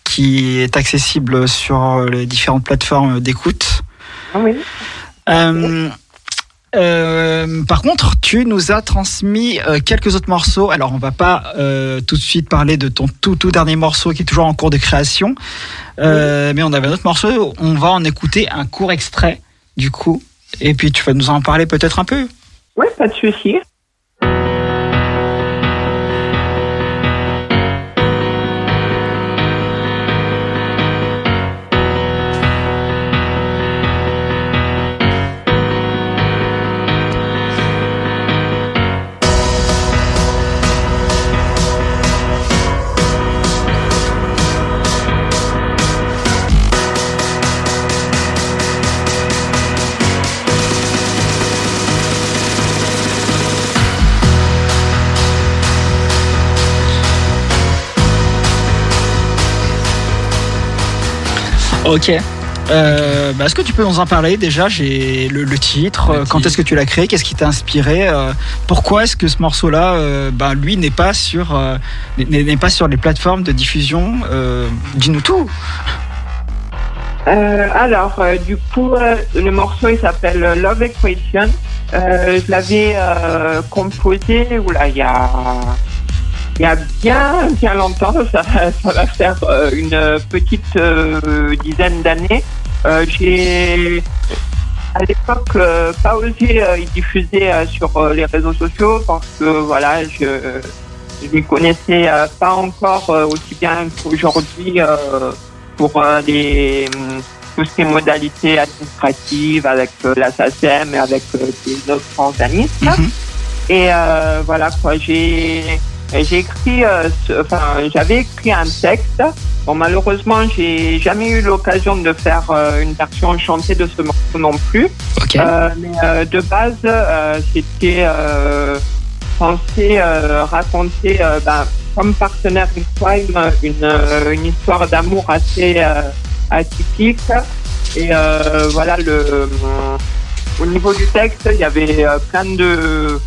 qui est accessible sur les différentes plateformes d'écoute. Oui. Euh, euh, par contre, tu nous as transmis euh, quelques autres morceaux. Alors, on va pas euh, tout de suite parler de ton tout tout dernier morceau qui est toujours en cours de création, mais on avait un autre morceau. On va en écouter un court extrait du coup, et puis tu vas nous en parler peut-être un peu. Ouais, pas de souci. Ok. Euh, bah, est-ce que tu peux nous en parler déjà? J'ai le, le titre. Le euh, Quand titre. est-ce que tu l'as créé? Qu'est-ce qui t'a inspiré? Euh, Pourquoi est-ce que ce morceau-là, euh, bah, lui, n'est pas sur euh, n'est n'est pas sur les plateformes de diffusion euh, Dis-nous tout? Euh, alors, euh, du coup, euh, le morceau il s'appelle Love Equation. Euh, je l'avais euh, composé oula, il y a il y a bien bien longtemps. Ça, ça va faire euh, une petite euh, dizaine d'années. Euh, J'ai à l'époque euh, pas osé y diffuser sur les réseaux sociaux parce que voilà, je ne connaissais euh, pas encore aussi bien qu'aujourd'hui pour les, hum, tout ce qui est modalités administratives avec la SACEM et avec les autres organismes. Et euh, voilà quoi, j'ai j'ai écrit, euh, ce- enfin j'avais écrit un texte. Bon malheureusement j'ai jamais eu l'occasion de faire euh, une version chantée de ce morceau non plus. Ok. Euh, mais de base c'était censé raconter ben, comme partenaire crime une, une histoire d'amour assez atypique. Et voilà, le, au niveau du texte, il y avait plein de,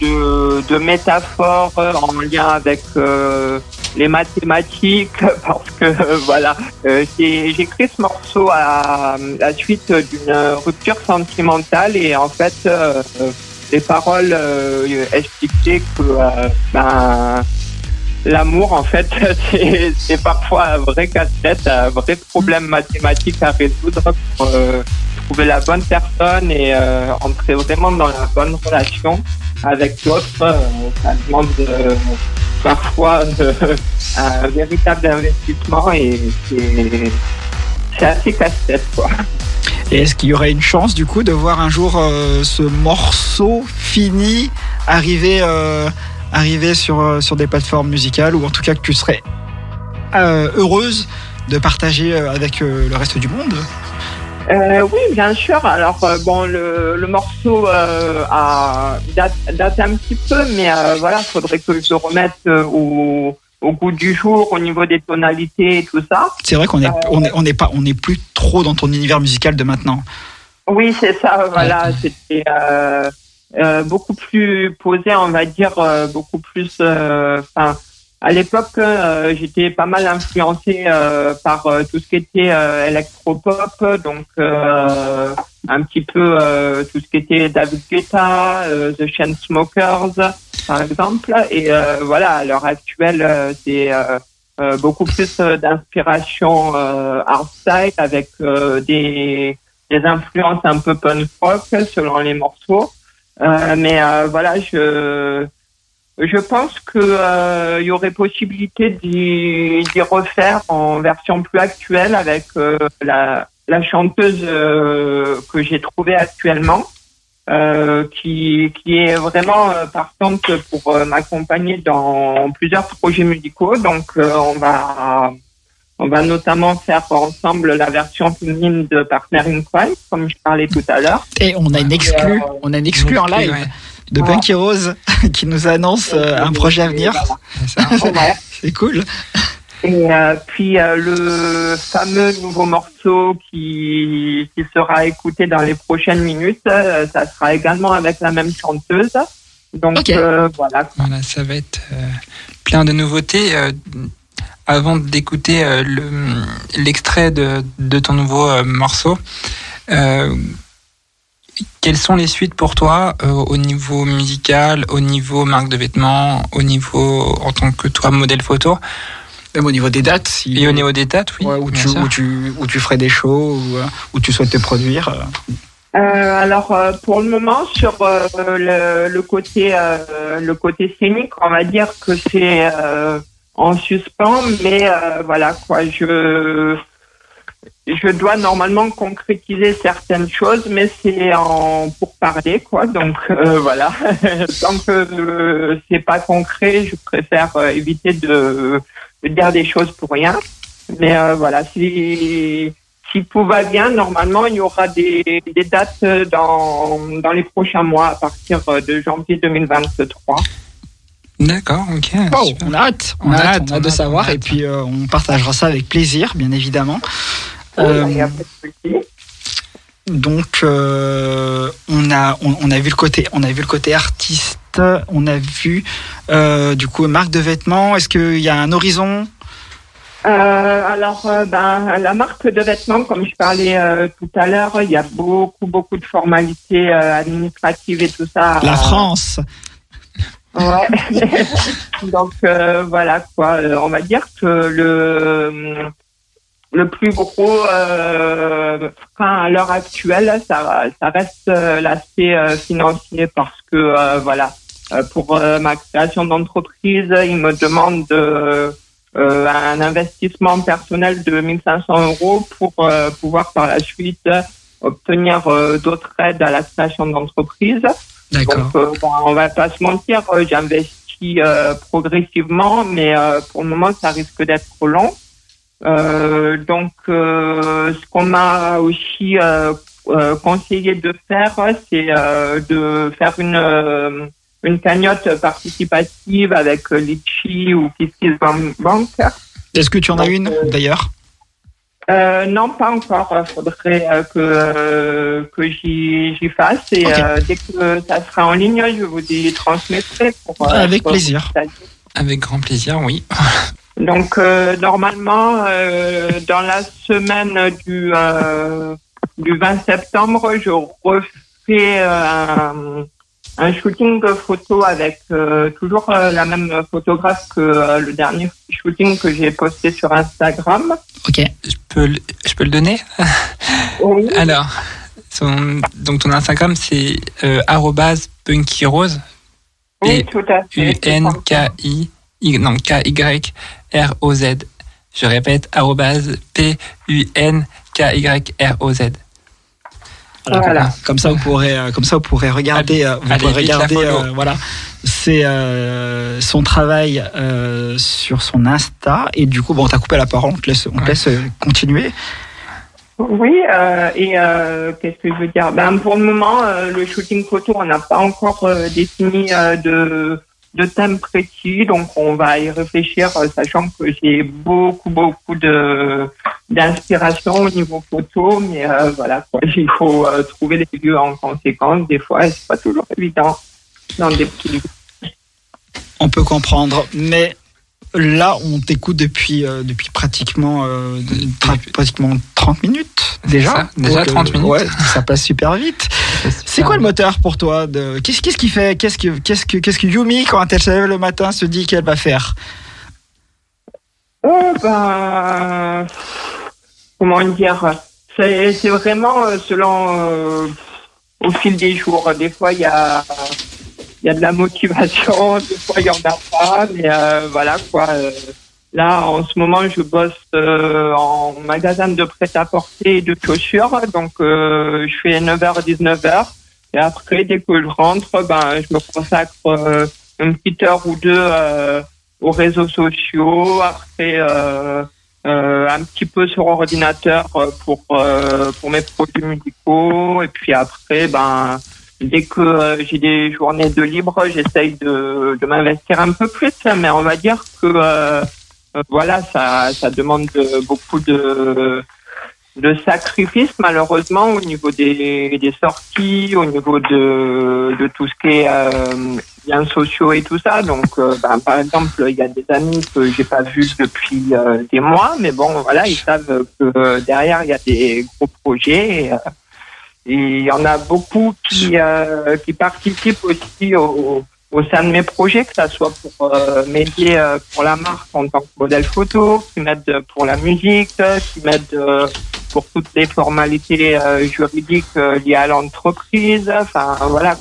de, métaphores euh, en lien avec euh, les mathématiques, parce que euh, voilà, euh, j'ai écrit ce morceau à la suite d'une rupture sentimentale et en fait, les paroles expliquaient que ben, L'amour, en fait, c'est parfois un vrai casse-tête, un vrai problème mathématique à résoudre pour trouver la bonne personne et euh, entrer vraiment dans la bonne relation avec l'autre. Euh, ça demande euh, parfois un véritable investissement et c'est assez casse-tête, est-ce qu'il y aurait une chance du coup de voir un jour ce morceau fini arriver, arriver sur, sur des plateformes musicales ou en tout cas que tu serais heureuse de partager avec le reste du monde? Euh, oui, bien sûr. Alors euh, bon, le, le morceau euh, a date, date un petit peu, mais voilà, faudrait que je le remette au, au goût du jour, au niveau des tonalités et tout ça. C'est vrai qu'on est, on est, on est pas, on est plus trop dans ton univers musical de maintenant. Oui, c'est ça. Voilà, c'était beaucoup plus posé, on va dire, beaucoup plus. Enfin, à l'époque, euh, j'étais pas mal influencé euh, par euh, tout ce qui était euh, électropop, donc euh, un petit peu euh, tout ce qui était David Guetta, The Chainsmokers, par exemple. Et voilà, à l'heure actuelle, c'est beaucoup plus d'inspiration hardstyle avec des des influences un peu punk rock selon les morceaux. Mais voilà, je je pense que euh, y aurait possibilité d'y refaire en version plus actuelle avec euh, la la chanteuse euh, que j'ai trouvée actuellement. Euh, qui, qui est vraiment euh, partante pour euh, m'accompagner dans plusieurs projets musicaux. Donc, euh, on va on va notamment faire ensemble la version féminine de Partner in Crime, comme je parlais tout à l'heure. Et on a une exclue, Euh, on a une exclue en live ouais. De Punky Rose qui nous annonce euh, un projet à venir. C'est cool. Et euh, puis euh, le fameux nouveau morceau qui, qui sera écouté dans les prochaines minutes, euh, ça sera également avec la même chanteuse. Donc euh, voilà. Voilà, ça va être euh, plein de nouveautés. Euh, avant d'écouter euh, le- l'extrait de, de ton nouveau euh, morceau, euh, quelles sont les suites pour toi euh, au niveau musical, au niveau marque de vêtements, au niveau en tant que toi modèle photo? Même au niveau des dates, si, et au niveau des dates, oui. ouais, où, tu, où, tu, où tu ferais des shows, où, euh, où tu souhaites te produire. euh. Euh, alors euh, pour le moment sur euh, le, le côté euh, le côté scénique, on va dire que c'est euh, en suspens, mais euh, voilà quoi, je je dois normalement concrétiser certaines choses, mais c'est en pour parler quoi. Donc euh, voilà, tant que euh, c'est pas concret, je préfère euh, éviter de, dire des choses pour rien. Mais voilà, si si tout va bien, normalement, il y aura des, des dates dans, dans les prochains mois, à partir de janvier 2023. D'accord, ok. Oh, super. on a hâte, on, On a a hâte, hâte, on a hâte de savoir et puis euh, on partagera ça avec plaisir, bien évidemment. Euh, Il y a pas de souci. Donc, euh, on a on, on a vu le côté on a vu le côté artiste. On a vu euh, du coup marque de vêtements. Est-ce qu'il y a un horizon? Euh, alors, euh, ben, la marque de vêtements, comme je parlais euh, tout à l'heure, il y a beaucoup, beaucoup de formalités euh, administratives et tout ça. La Euh, France. Ouais. Donc euh, voilà quoi. Euh, On va dire que le le plus gros euh, à l'heure actuelle, ça, ça reste euh, l'aspect euh, financier parce que euh, voilà, pour ma création d'entreprise, il me demande de, un investissement personnel de 1500 euros pour pouvoir par la suite obtenir d'autres aides à la création d'entreprise. D'accord. Donc, euh, bon, on va pas se mentir, euh, j'investis euh, progressivement, mais pour le moment, ça risque d'être trop long. Donc, ce qu'on m'a aussi conseillé de faire, c'est de faire une une cagnotte participative avec Litchi ou KissKissBank. Est-ce que tu en as une d'ailleurs? Euh, non, pas encore. Il faudrait euh, que, euh, que j'y j'y fasse. Et euh, dès que ça sera en ligne, je vous y transmettrai. Pour, euh, Avec pour- plaisir. Avec grand plaisir, oui. Donc, euh, normalement, euh, dans la semaine du, euh, du 20 septembre, je refais euh, un, un shooting photo avec euh, toujours euh, la même photographe que euh, le dernier shooting que j'ai posté sur Instagram. Ok. Je peux, le- je peux le donner? Oui. Alors, son, donc ton Instagram, c'est euh, arrobase punkyrose. Oui, tout à fait. U-N-K-I, Y- non, K-Y-R-O-Z. Je répète, arrobase P-U-N-K-Y-R-O-Z. Voilà. Comme ça, vous pourrez, euh, comme ça, vous pourrez regarder, euh, vous allez pourrez regarder, euh, voilà, c'est euh, son travail euh, sur son Insta. Et du coup, bon, t'as coupé la parole, on te laisse, on te laisse euh, continuer. Oui, euh, et euh, qu'est-ce que je veux dire? Ben, Pour le moment, euh, le shooting photo, on n'a pas encore euh, défini euh, de, de thème précis, donc on va y réfléchir, euh, sachant que j'ai beaucoup, beaucoup de d'inspiration au niveau photo, mais euh, voilà, il faut euh, trouver les lieux en conséquence. Des fois, c'est pas toujours évident dans des petits lieux. On peut comprendre, mais là, on t'écoute depuis, euh, depuis pratiquement, euh, tra- pratiquement 30 minutes déjà. ça, déjà Donc, 30 minutes. Ouais, ça passe super vite. C'est quoi le moteur pour toi de... Qu'est-ce qu'est-ce qui fait Qu'est-ce que, qu'est-ce que, qu'est-ce que Yumi, quand elle se lève le matin, se dit qu'elle va faire? Oh, ben, comment dire? C'est vraiment euh, selon euh, au fil des jours. Des fois, il y a il y a de la motivation, des fois il y en a pas, mais euh, voilà quoi. euh, Là, en ce moment, je bosse euh, en magasin de prêt-à-porter et de chaussures, donc euh, je fais 9h 19h. Et après, dès que je rentre, ben, je me consacre euh, une petite heure ou deux euh, aux réseaux sociaux. Après, un petit peu sur ordinateur pour pour mes projets musicaux. Et puis après, ben, dès que euh, j'ai des journées de libre, j'essaye de, de m'investir un peu plus. Mais on va dire que euh, euh, voilà, ça ça demande de- beaucoup de de sacrifices malheureusement au niveau des, des sorties, au niveau de, de tout ce qui est euh, liens sociaux et tout ça. Donc, ben, par exemple, il y a des amis que j'ai pas vus depuis des mois, mais bon, voilà, ils savent que derrière il y a des gros projets. Et, et il y en a beaucoup qui euh, qui participent aussi au, au sein de mes projets, que ça soit pour euh, m'aider euh, pour la marque en tant que modèle photo, qui m'aident pour la musique, qui m'aident euh, pour toutes les formalités euh, juridiques euh, liées à l'entreprise. Enfin, voilà.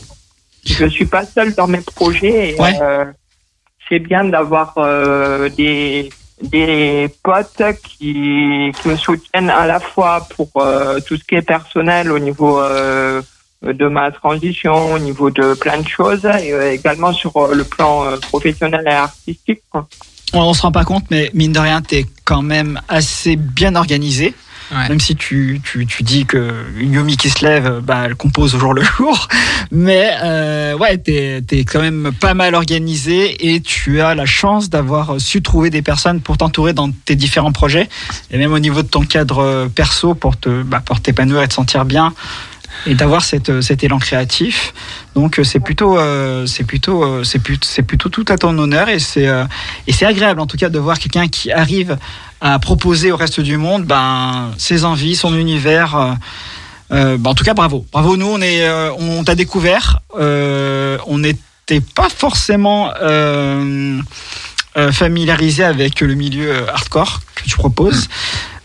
Je suis pas seule dans mes projets. Et, Ouais. euh, c'est bien d'avoir euh, des des potes qui, me soutiennent à la fois pour euh, tout ce qui est personnel au niveau euh, de ma transition, au niveau de plein de choses, et euh, également sur le plan professionnel et artistique. On, on se rend pas compte, mais mine de rien, t'es quand même assez bien organisé. Même si tu, tu, tu dis que Yumi qui se lève, bah, elle compose au jour le jour. Mais euh, ouais, t'es es quand même pas mal organisé et tu as la chance d'avoir su trouver des personnes pour t'entourer dans tes différents projets. Et même au niveau de ton cadre perso pour te bah, pour t'épanouir et te sentir bien et d'avoir cette, cet élan créatif. Donc euh, c'est plutôt euh, c'est plutôt euh, c'est plutôt c'est plutôt tout à ton honneur et c'est euh, et c'est agréable en tout cas de voir quelqu'un qui arrive à proposer au reste du monde ben ses envies, son univers. euh, euh, ben, en tout cas bravo bravo nous on est euh, on t'a découvert euh, on n'était pas forcément euh, familiarisé avec le milieu euh, hardcore que tu proposes.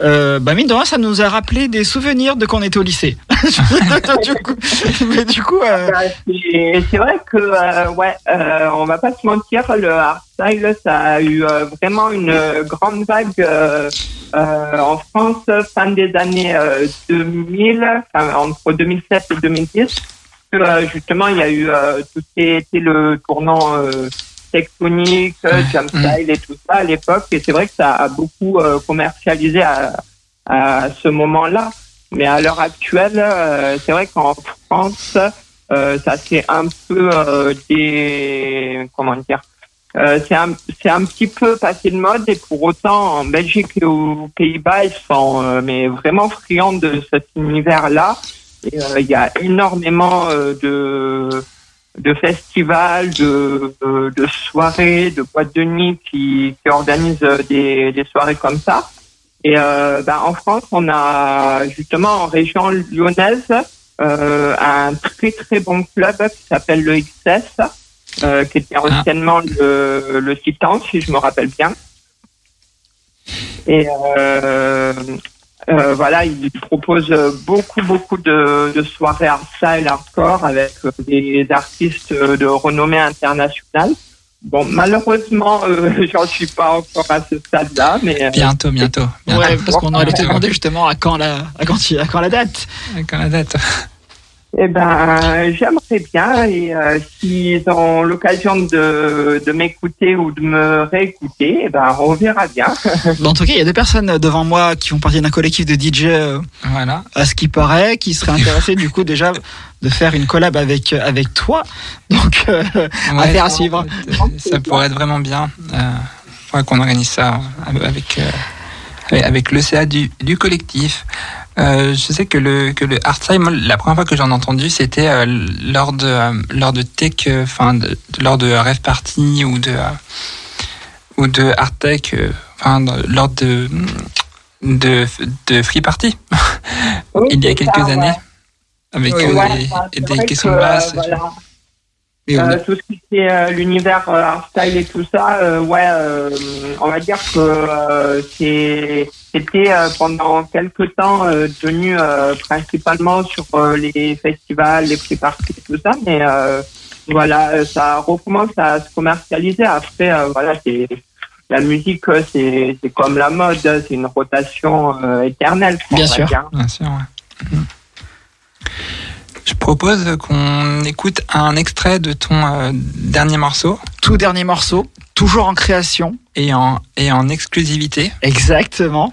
Euh, bah mine de rien, ça nous a rappelé des souvenirs de quand on était au lycée. mais du coup, euh, Et c'est vrai que, ouais, on va pas se mentir, le hardstyle, ça a eu vraiment une grande vague en France fin des années euh, 2000, enfin, entre 2007 et 2010. Que, euh, justement, il y a eu tout ce qui était le tournant euh, jump style et tout ça à l'époque. Et c'est vrai que ça a beaucoup euh, commercialisé à, à ce moment-là. Mais à l'heure actuelle, euh, c'est vrai qu'en France, euh, ça c'est un peu des comment dire euh, c'est un un petit peu passé de mode et pour autant en Belgique et aux Pays-Bas ils sont euh, mais vraiment friands de cet univers là et euh, il y a énormément de de festivals de, de de soirées de boîtes de nuit qui qui organisent euh, des des soirées comme ça et euh, ben, en France on a justement en région lyonnaise euh, un très très bon club qui s'appelle le XS, euh, qui était anciennement le, le Titan, si je me rappelle bien. Et euh, euh, voilà, il propose beaucoup beaucoup de, de soirées hardstyle, hardcore avec euh, des artistes de renommée internationale. Bon, malheureusement, euh, j'en suis pas encore à ce stade-là, mais euh, Bientôt, bientôt. bientôt. ouais, parce qu'on aurait te demander justement à quand la à quand, il- à quand la date. À quand la date Eh ben, j'aimerais bien et euh, s'ils ont l'occasion de, de m'écouter ou de me réécouter, eh ben, on verra bien. Bon, en tout cas, il y a deux personnes devant moi qui font partie d'un collectif de DJ, euh, Voilà. à ce qui paraît, qui seraient intéressés du coup déjà de faire une collab avec avec toi. Donc, euh, Ouais, affaire à suivre. Ça pourrait être vraiment bien. Euh, faudrait qu'on organise ça avec, euh, avec, avec le CA du, du collectif. Euh, je sais que le, que le hardstyle, la première fois que j'en ai entendu, c'était euh, lors de, euh, lors de tech, euh, enfin, de, lors de Rave Party ou de, euh, ou de hard tech, enfin, lors de, de, de Free Party, il y a quelques ça, ouais. années, avec Oui, ouais, des, des questions que, de basse. voilà. Euh, tout ce qui est euh, l'univers euh, hardstyle et tout ça, euh, ouais, euh, on va dire que euh, c'est- c'était euh, pendant quelques temps euh, devenu euh, principalement sur euh, les festivals, les prix parties tout ça, mais euh, voilà, euh, ça recommence à se commercialiser. Après, euh, voilà, c'est la musique, c'est c'est comme la mode, c'est une rotation euh, éternelle. Bien sûr. Bien sûr, ouais. Je propose qu'on écoute un extrait de ton euh, dernier morceau Tout dernier morceau, toujours en création. et en, et en exclusivité, Exactement.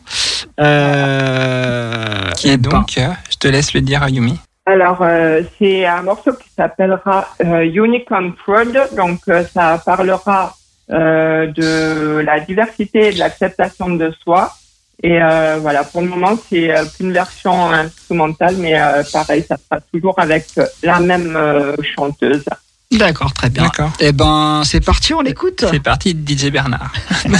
Euh, qui est eh ben, donc, euh, je te laisse le dire à Yumi. Alors, euh, c'est un morceau qui s'appellera euh, Unicorn Fraud. Donc, euh, ça parlera euh, de la diversité et de l'acceptation de soi. Et euh, voilà, pour le moment, c'est euh, qu'une version instrumentale, mais euh, pareil, ça sera toujours avec la même euh, chanteuse. D'accord, très bien. D'accord. Eh ben, c'est parti, on l'écoute. C'est parti, DJ Bernard.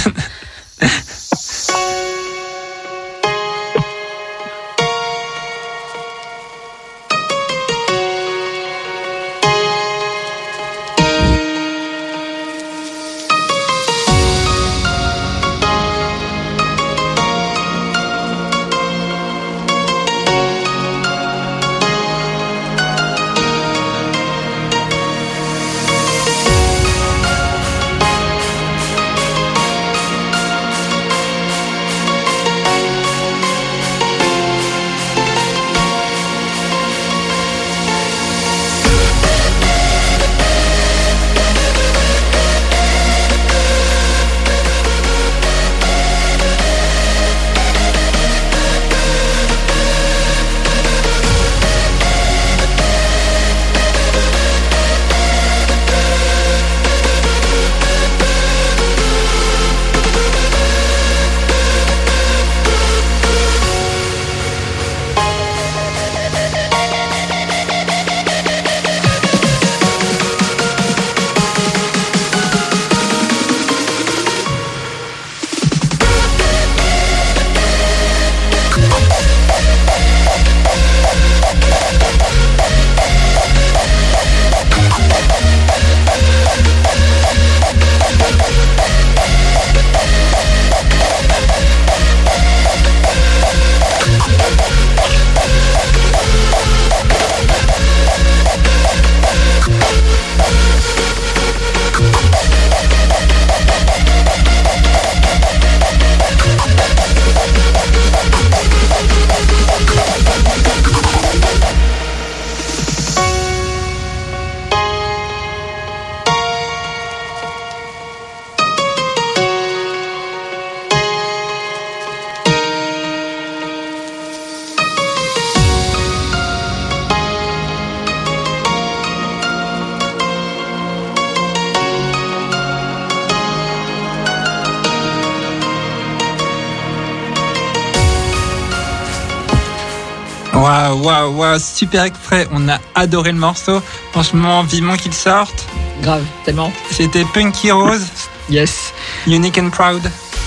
super extrait. On a adoré le morceau. Franchement, vivement qu'il sorte. Grave, tellement. C'était Punky Rose, Yes, Unique and Proud.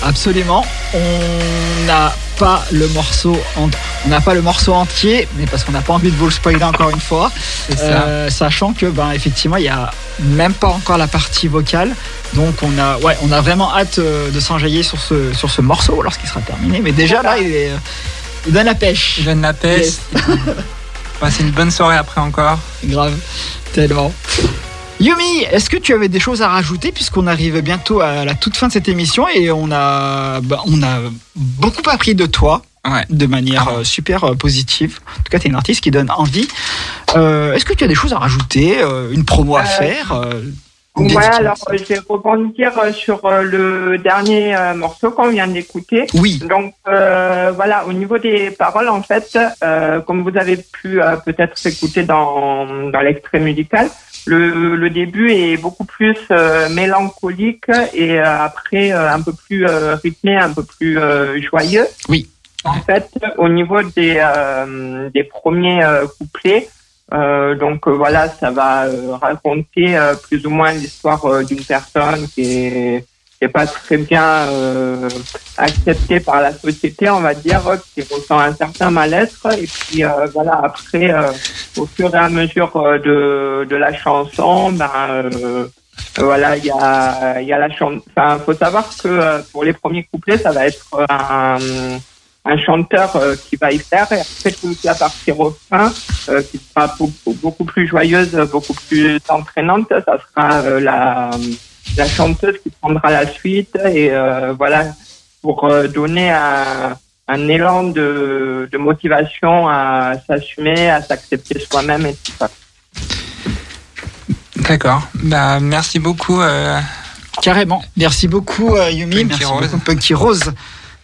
absolument. On n'a pas le morceau, en- on n'a pas le morceau entier, mais parce qu'on n'a pas envie de vous le spoiler encore une fois. Euh, sachant que, ben, effectivement, il y a même pas encore la partie vocale. Donc, on a, ouais, on a vraiment hâte euh, de s'enjailler sur ce, sur ce morceau lorsqu'il sera terminé. Mais déjà, là, il, est, euh, il donne la pêche. Je donne la pêche. Yes. Passer une bonne soirée après encore. Grave, tellement. Yumi, est-ce que tu avais des choses à rajouter puisqu'on arrive bientôt à la toute fin de cette émission et on a, bah, on a beaucoup appris de toi Ouais. de manière euh, super euh, positive. En tout cas, tu es une artiste qui donne envie. Euh, est-ce que tu as des choses à rajouter, une promo à Euh, faire dédicace alors euh, je vais rebondir euh, sur euh, le dernier euh, morceau qu'on vient d'écouter. Oui. Donc euh, voilà, au niveau des paroles, en fait, euh, comme vous avez pu euh, peut-être écouter dans, dans l'extrait musical, le, le début est beaucoup plus euh, mélancolique et euh, après euh, un peu plus euh, rythmé, un peu plus euh, joyeux. Oui. En fait, au niveau des, euh, des premiers euh, couplets, euh, donc euh, voilà, ça va euh, raconter euh, plus ou moins l'histoire euh, d'une personne qui est, qui est pas très bien euh, acceptée par la société, on va dire, qui ressent un certain mal-être. Et puis voilà, après, au fur et à mesure de, de la chanson, ben voilà, il y a, y a la chanson. Enfin, faut savoir que pour les premiers couplets, ça va être un un chanteur euh, qui va y faire et après toute la partie refrain euh, qui sera beaucoup, beaucoup plus joyeuse, beaucoup plus entraînante, ça sera euh, la, la chanteuse qui prendra la suite et euh, voilà pour euh, donner un, un élan de, de motivation à s'assumer, à s'accepter soi-même et tout ça. D'accord. Bah, merci beaucoup. euh, Carrément. Merci beaucoup euh, Yumi, Punky merci Rose. beaucoup Punky Rose,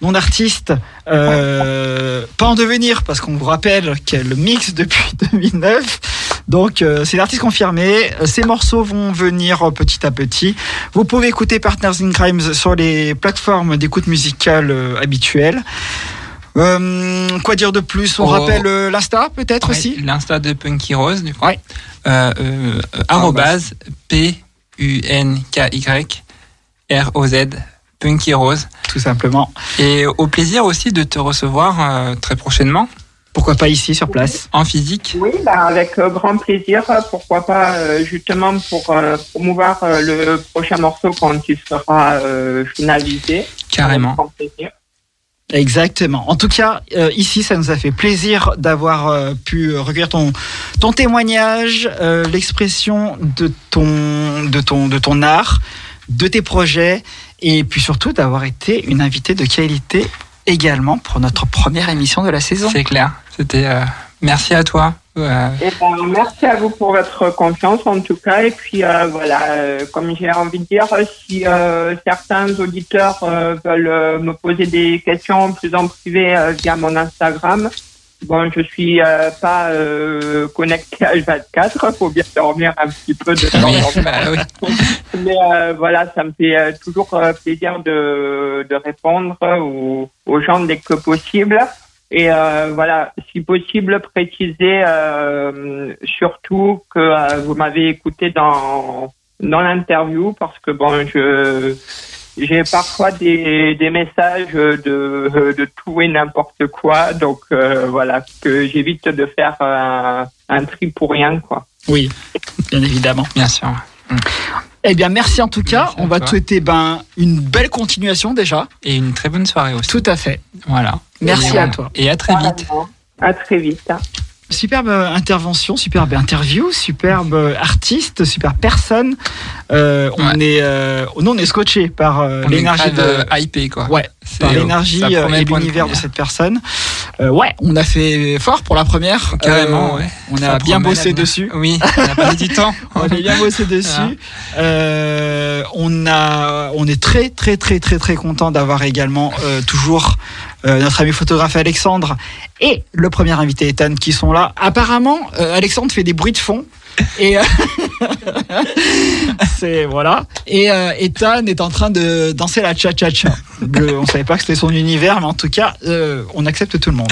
mon artiste. Euh, pas en devenir parce qu'on vous rappelle qu'elle mixe depuis 2009. Donc euh, c'est l'artiste confirmé. Ces morceaux vont venir petit à petit. Vous pouvez écouter Partners in Crimes sur les plateformes d'écoute musicale euh, habituelles. Euh, quoi dire de plus? On Oh. rappelle euh, l'Insta peut-être ouais, aussi? L'insta de Punky Rose, du coup. Ouais. Euh, arrobase P-U-N-K-Y-R-O-Z, Punky Rose. Tout simplement. Et au plaisir aussi de te recevoir euh, très prochainement. Pourquoi pas ici sur place En physique. Oui, bah, avec euh, grand plaisir. Pourquoi pas euh, justement pour euh, promouvoir euh, le prochain morceau quand il sera euh, finalisé. Carrément. Avec grand plaisir. Exactement. En tout cas, euh, ici, ça nous a fait plaisir d'avoir euh, pu recueillir ton, ton témoignage, euh, l'expression de ton, de, ton, de ton art, de tes projets, et puis surtout d'avoir été une invitée de qualité également pour notre première émission de la saison. C'est clair. C'était. euh, merci à toi. Euh, Eh ben, merci à vous pour votre confiance en tout cas. Et puis euh, voilà, euh, comme j'ai envie de dire, si euh, certains auditeurs euh, veulent euh, me poser des questions plus en privé euh, via mon Instagram, bon, je suis euh, pas euh, connecté à 24, faut bien dormir un petit peu de temps oui, en temps. bah oui. Mais euh, voilà, ça me fait euh, toujours plaisir de, de répondre aux, aux gens dès que possible. Et voilà, si possible, préciser surtout que vous m'avez écouté dans dans l'interview parce que bon, je j'ai parfois des, des messages de, de tout et n'importe quoi, donc euh, voilà que j'évite de faire un, un tri pour rien quoi. Oui, bien évidemment. Bien sûr. Eh bien, merci en tout cas. Merci On va toi. te souhaiter ben, une belle continuation déjà. Et une très bonne soirée aussi. Tout à fait. Voilà. Merci Et à toi. Et à très vite. À très vite. Superbe intervention, superbe interview, superbe artiste, superbe personne. Euh, on est, euh, nous on est scotché par euh, l'énergie de, euh, hypé, quoi. ouais, par l'énergie euh, et l'univers de cette personne. Euh, ouais, on a fait fort pour la première. Carrément, Euh, ouais. On Ça a bien bossé dessus. Oui, on a pas du temps. On a bien bossé dessus. Euh, on a, on est très très très très très content d'avoir également euh, toujours euh, notre ami photographe Alexandre et le premier invité Ethan qui sont là. Apparemment, euh, Alexandre fait des bruits de fond. Et euh, voilà. Et Ethan est en train de danser la cha cha cha. Le- On savait pas que c'était son univers, mais en tout cas, on accepte tout le monde.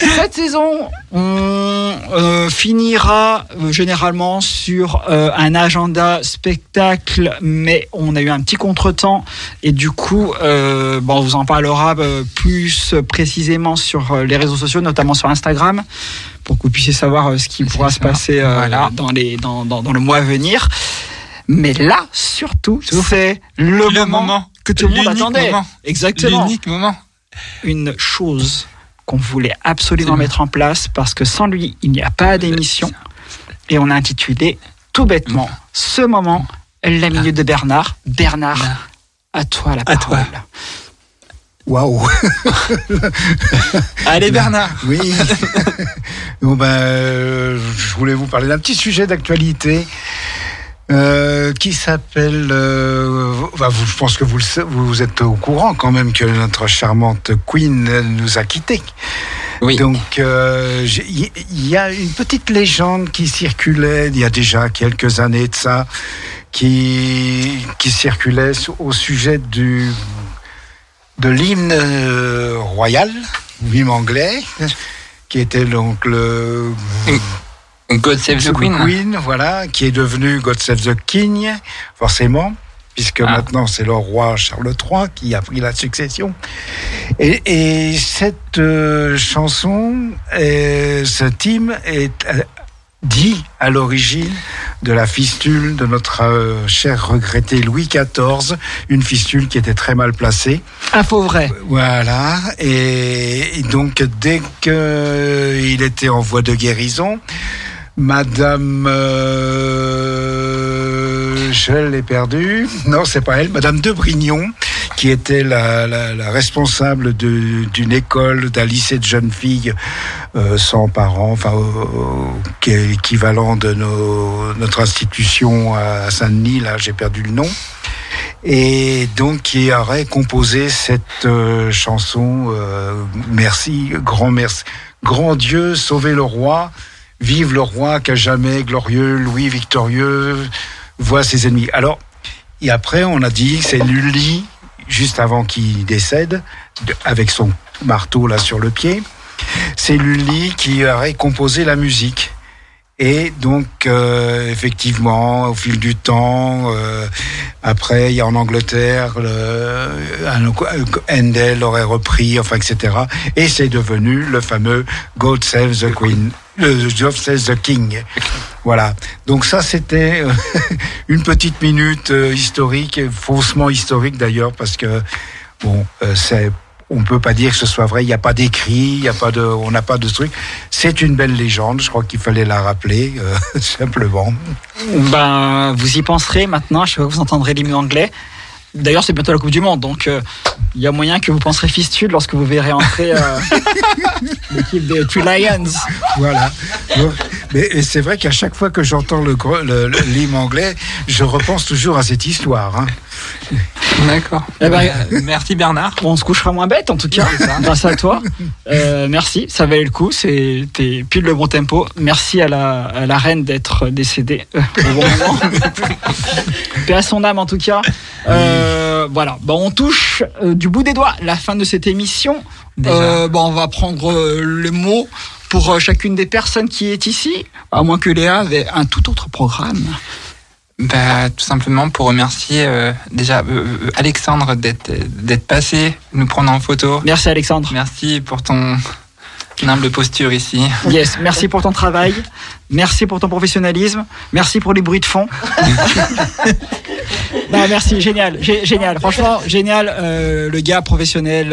Cette saison, on euh, finira euh, généralement sur euh, un agenda spectacle, mais on a eu un petit contretemps et du coup, euh, bon, on vous en parlera plus précisément sur les réseaux sociaux, notamment sur Instagram, pour que vous puissiez savoir ce qui pourra se passer Voilà. dans, les, dans, dans, dans le mois à venir. Mais là, surtout, c'est le, Le moment, moment. que tout le monde attendait. moment. Exactement L'unique moment. une chose qu'on voulait absolument mettre en place parce que sans lui, il n'y a pas d'émission. Et on a intitulé tout bêtement ce moment, la minute de Bernard. Bernard, à toi la À toi. parole. Waouh Allez Bernard. Oui. bon ben, euh, je voulais vous parler d'un petit sujet d'actualité euh, qui s'appelle. euh, bah, vous, je pense que vous, le vous êtes au courant quand même que notre charmante Queen euh, nous a quittés. Oui. Donc, euh, il il y a une petite légende qui circulait il y a déjà quelques années de ça, qui, qui circulait au sujet du, de l'hymne euh, royal, l'hymne anglais, qui était donc le God Save the Queen. voilà, qui est devenu God Save the King, forcément, puisque Ah. maintenant c'est le roi Charles III qui a pris la succession. Et, et cette euh, chanson, et ce hymne est euh, dit à l'origine de la fistule de notre euh, cher regretté Louis XIV, une fistule qui était très mal placée. Info vrai. Voilà, et, et donc dès qu'il était en voie de guérison, Madame, euh, je l'ai perdue, non c'est pas elle, Madame de Brignon, qui était la, responsable d'une école, d'un lycée de jeunes filles euh, sans parents, enfin euh, qui est l'équivalent de nos- notre institution à Saint-Denis, là j'ai perdu le nom. Et donc qui aurait composé cette euh, chanson euh, Merci, grand merci, grand Dieu, sauvez le roi, vive le roi qu'à jamais glorieux, Louis victorieux, voit ses ennemis. Alors, et après on a dit c'est Lully, juste avant qu'il décède, de- avec son marteau là sur le pied, c'est Lully qui aurait composé la musique. Et donc, euh, effectivement, au fil du temps, euh, après, il y a en Angleterre, le, Handel aurait repris, enfin, etc. Et c'est devenu le fameux God Save the Queen, le God Save the King. Voilà. Donc ça, c'était euh, une petite minute euh, historique, faussement historique d'ailleurs, parce que bon, euh, c'est on peut pas dire que ce soit vrai. Il n'y a pas d'écrit, il y a pas de, on n'a pas de truc. C'est une belle légende. Je crois qu'il fallait la rappeler simplement. Ben, vous y penserez maintenant, je sais pas vous entendrez l'hymne anglais. D'ailleurs, c'est bientôt la Coupe du Monde, donc euh, il y a moyen que vous penserez fistule lorsque vous verrez entrer euh, l'équipe des Three Lions. Voilà. Mais c'est vrai qu'à chaque fois que j'entends le- l'hymne anglais, je repense toujours à cette histoire. hein. D'accord. Eh ben, Merci Bernard. Bon, on se couchera moins bête en tout cas, grâce à toi. Euh, merci, ça valait le coup, c'était pile le bon tempo. Merci à la, à la reine d'être décédée au bon moment. Paix à son âme en tout cas. Euh, voilà, bon, on touche euh, du bout des doigts la fin de cette émission. Déjà. Euh, bon, on va prendre euh, le mot pour euh, chacune des personnes qui est ici, à moins que Léa avait un tout autre programme. Bah, tout simplement pour remercier euh, déjà euh, euh, Alexandre d'être d'être passé, nous prendre en photo. Merci Alexandre. Merci pour ton humble posture ici. Yes, merci pour ton travail, merci pour ton professionnalisme, merci pour les bruits de fond. non, merci, génial, gé- génial, franchement, génial, euh, le gars professionnel.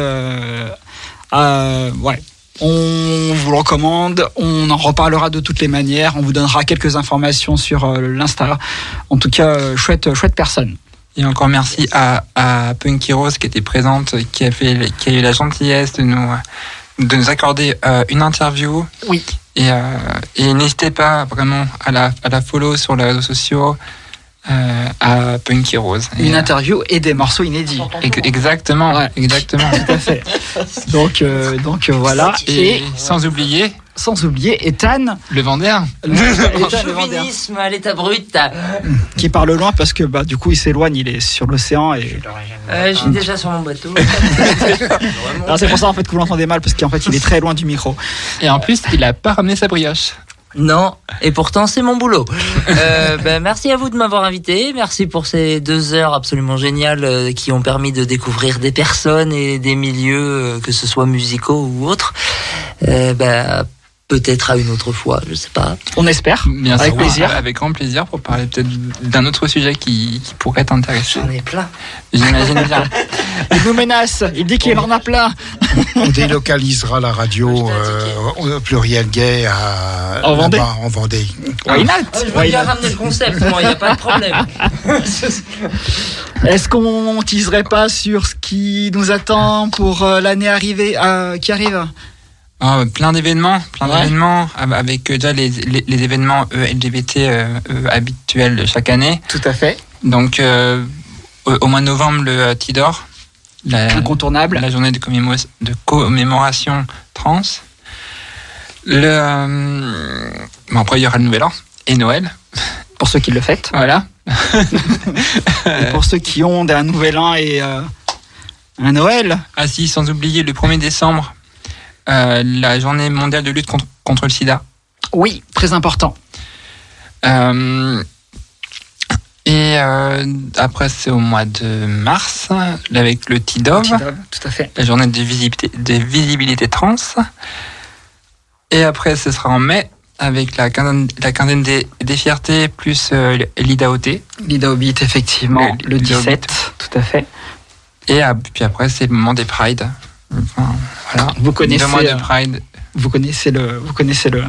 ouais. On vous le recommande, on en reparlera de toutes les manières, on vous donnera quelques informations sur euh, l'Insta. En tout cas, euh, chouette, chouette personne. Et encore merci à, à Punky Rose qui était présente, qui a, fait, qui a eu la gentillesse de nous, de nous accorder euh, une interview. Oui. Et, euh, et n'hésitez pas vraiment à la, à la follow sur les réseaux sociaux euh, à Punky Rose. Et, Une euh, interview et des morceaux inédits. ex- exactement, Ouais. exactement. Tout à fait. Donc, euh, donc euh, voilà. Et sans oublier sans oublier Ethan, Le Vendéen. le- Chauvinisme à l'état brut. qui parle loin parce que bah, du coup il s'éloigne, il est sur l'océan et Euh, je suis déjà sur mon bateau. C'est pour ça en fait que vous l'entendez mal parce qu'en fait il est très loin du micro. Et en plus, il a pas ramené sa brioche. Non, et pourtant c'est mon boulot. Euh, ben, merci à vous de m'avoir invité. Merci pour ces deux heures absolument géniales euh, qui ont permis de découvrir des personnes et des milieux, euh, que ce soit musicaux ou autres. Euh, ben, peut-être à une autre fois, je sais pas. On espère. Bien Avec sûr, plaisir. Avec grand plaisir pour parler peut-être d'un autre sujet qui, qui pourrait t'intéresser. J'en ai plein. J'imagine bien. Il nous menace, il dit qu'il en a plein. On délocalisera la radio euh, au pluriel gay à, En Vendée. là-bas, en Vendée. Why not? Ah, je veux bien ramener le concept, moi, il n'y a pas de problème. Est-ce qu'on teaserait pas sur ce qui nous attend pour euh, l'année arrivée, euh, qui arrive? Ah, plein d'événements, plein Ouais. d'événements av- avec euh, déjà les, les, les événements euh, LGBT euh, euh, habituels de chaque année. Tout à fait. Donc euh, au, au mois de novembre, le Tidor, la, Incontournable. la journée de, commémo- de commémoration trans. Le, euh, bon, après, il y aura le Nouvel An et Noël. Pour ceux qui le fêtent. Voilà. Et pour ceux qui ont un nouvel an et un Noël. Ah si, sans oublier le 1er décembre, euh, la journée mondiale de lutte contre, contre le sida. Oui, très important. Euh, et euh, après, c'est au mois de mars, avec le TIDOV, Tout à fait. la journée de visibilité, de visibilité trans. Et après, ce sera en mai, avec la quinzaine, la quinzaine des, des fiertés, plus l'IDAOT. Lida Hobbit, effectivement, Le- le, le 17, tout à fait. Et ah, puis après, c'est le moment des Pride. Enfin, voilà. Vous connaissez, de euh, Pride. Vous connaissez le, vous connaissez le,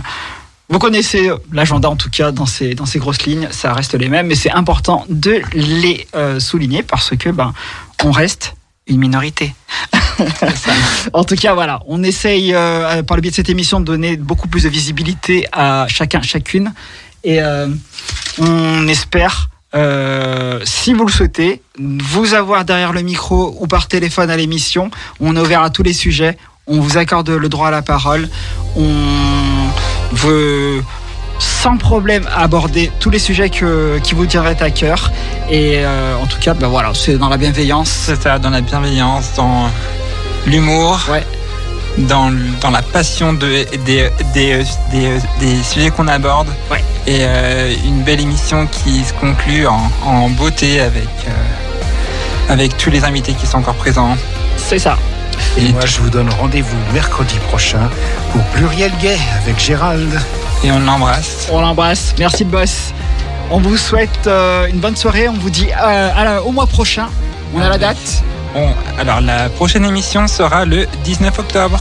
vous connaissez l'agenda en tout cas dans ces dans ces grosses lignes, ça reste les mêmes, mais c'est important de les euh, souligner parce que ben on reste une minorité. en tout cas, voilà, on essaye euh, par le biais de cette émission de donner beaucoup plus de visibilité à chacun, chacune, et euh, on espère. Euh, si vous le souhaitez, vous avoir derrière le micro ou par téléphone à l'émission, on est ouvert à tous les sujets, on vous accorde le droit à la parole, on veut sans problème aborder tous les sujets que, qui vous tiendraient à cœur. Et euh, en tout cas, ben voilà, c'est dans la bienveillance. C'est ça, dans la bienveillance, dans l'humour, Ouais. Dans, dans la passion de, des, des, des, des sujets qu'on aborde. Ouais. Et euh, une belle émission qui se conclut en, en beauté avec, euh, avec tous les invités qui sont encore présents. C'est ça. Et moi, je vous donne rendez-vous mercredi prochain pour Pluriel Gay avec Gérald. Et on l'embrasse. On l'embrasse. Merci le boss. On vous souhaite euh, une bonne soirée. On vous dit euh, à la- au mois prochain. On a la date Bon, alors la prochaine émission sera le 19 octobre.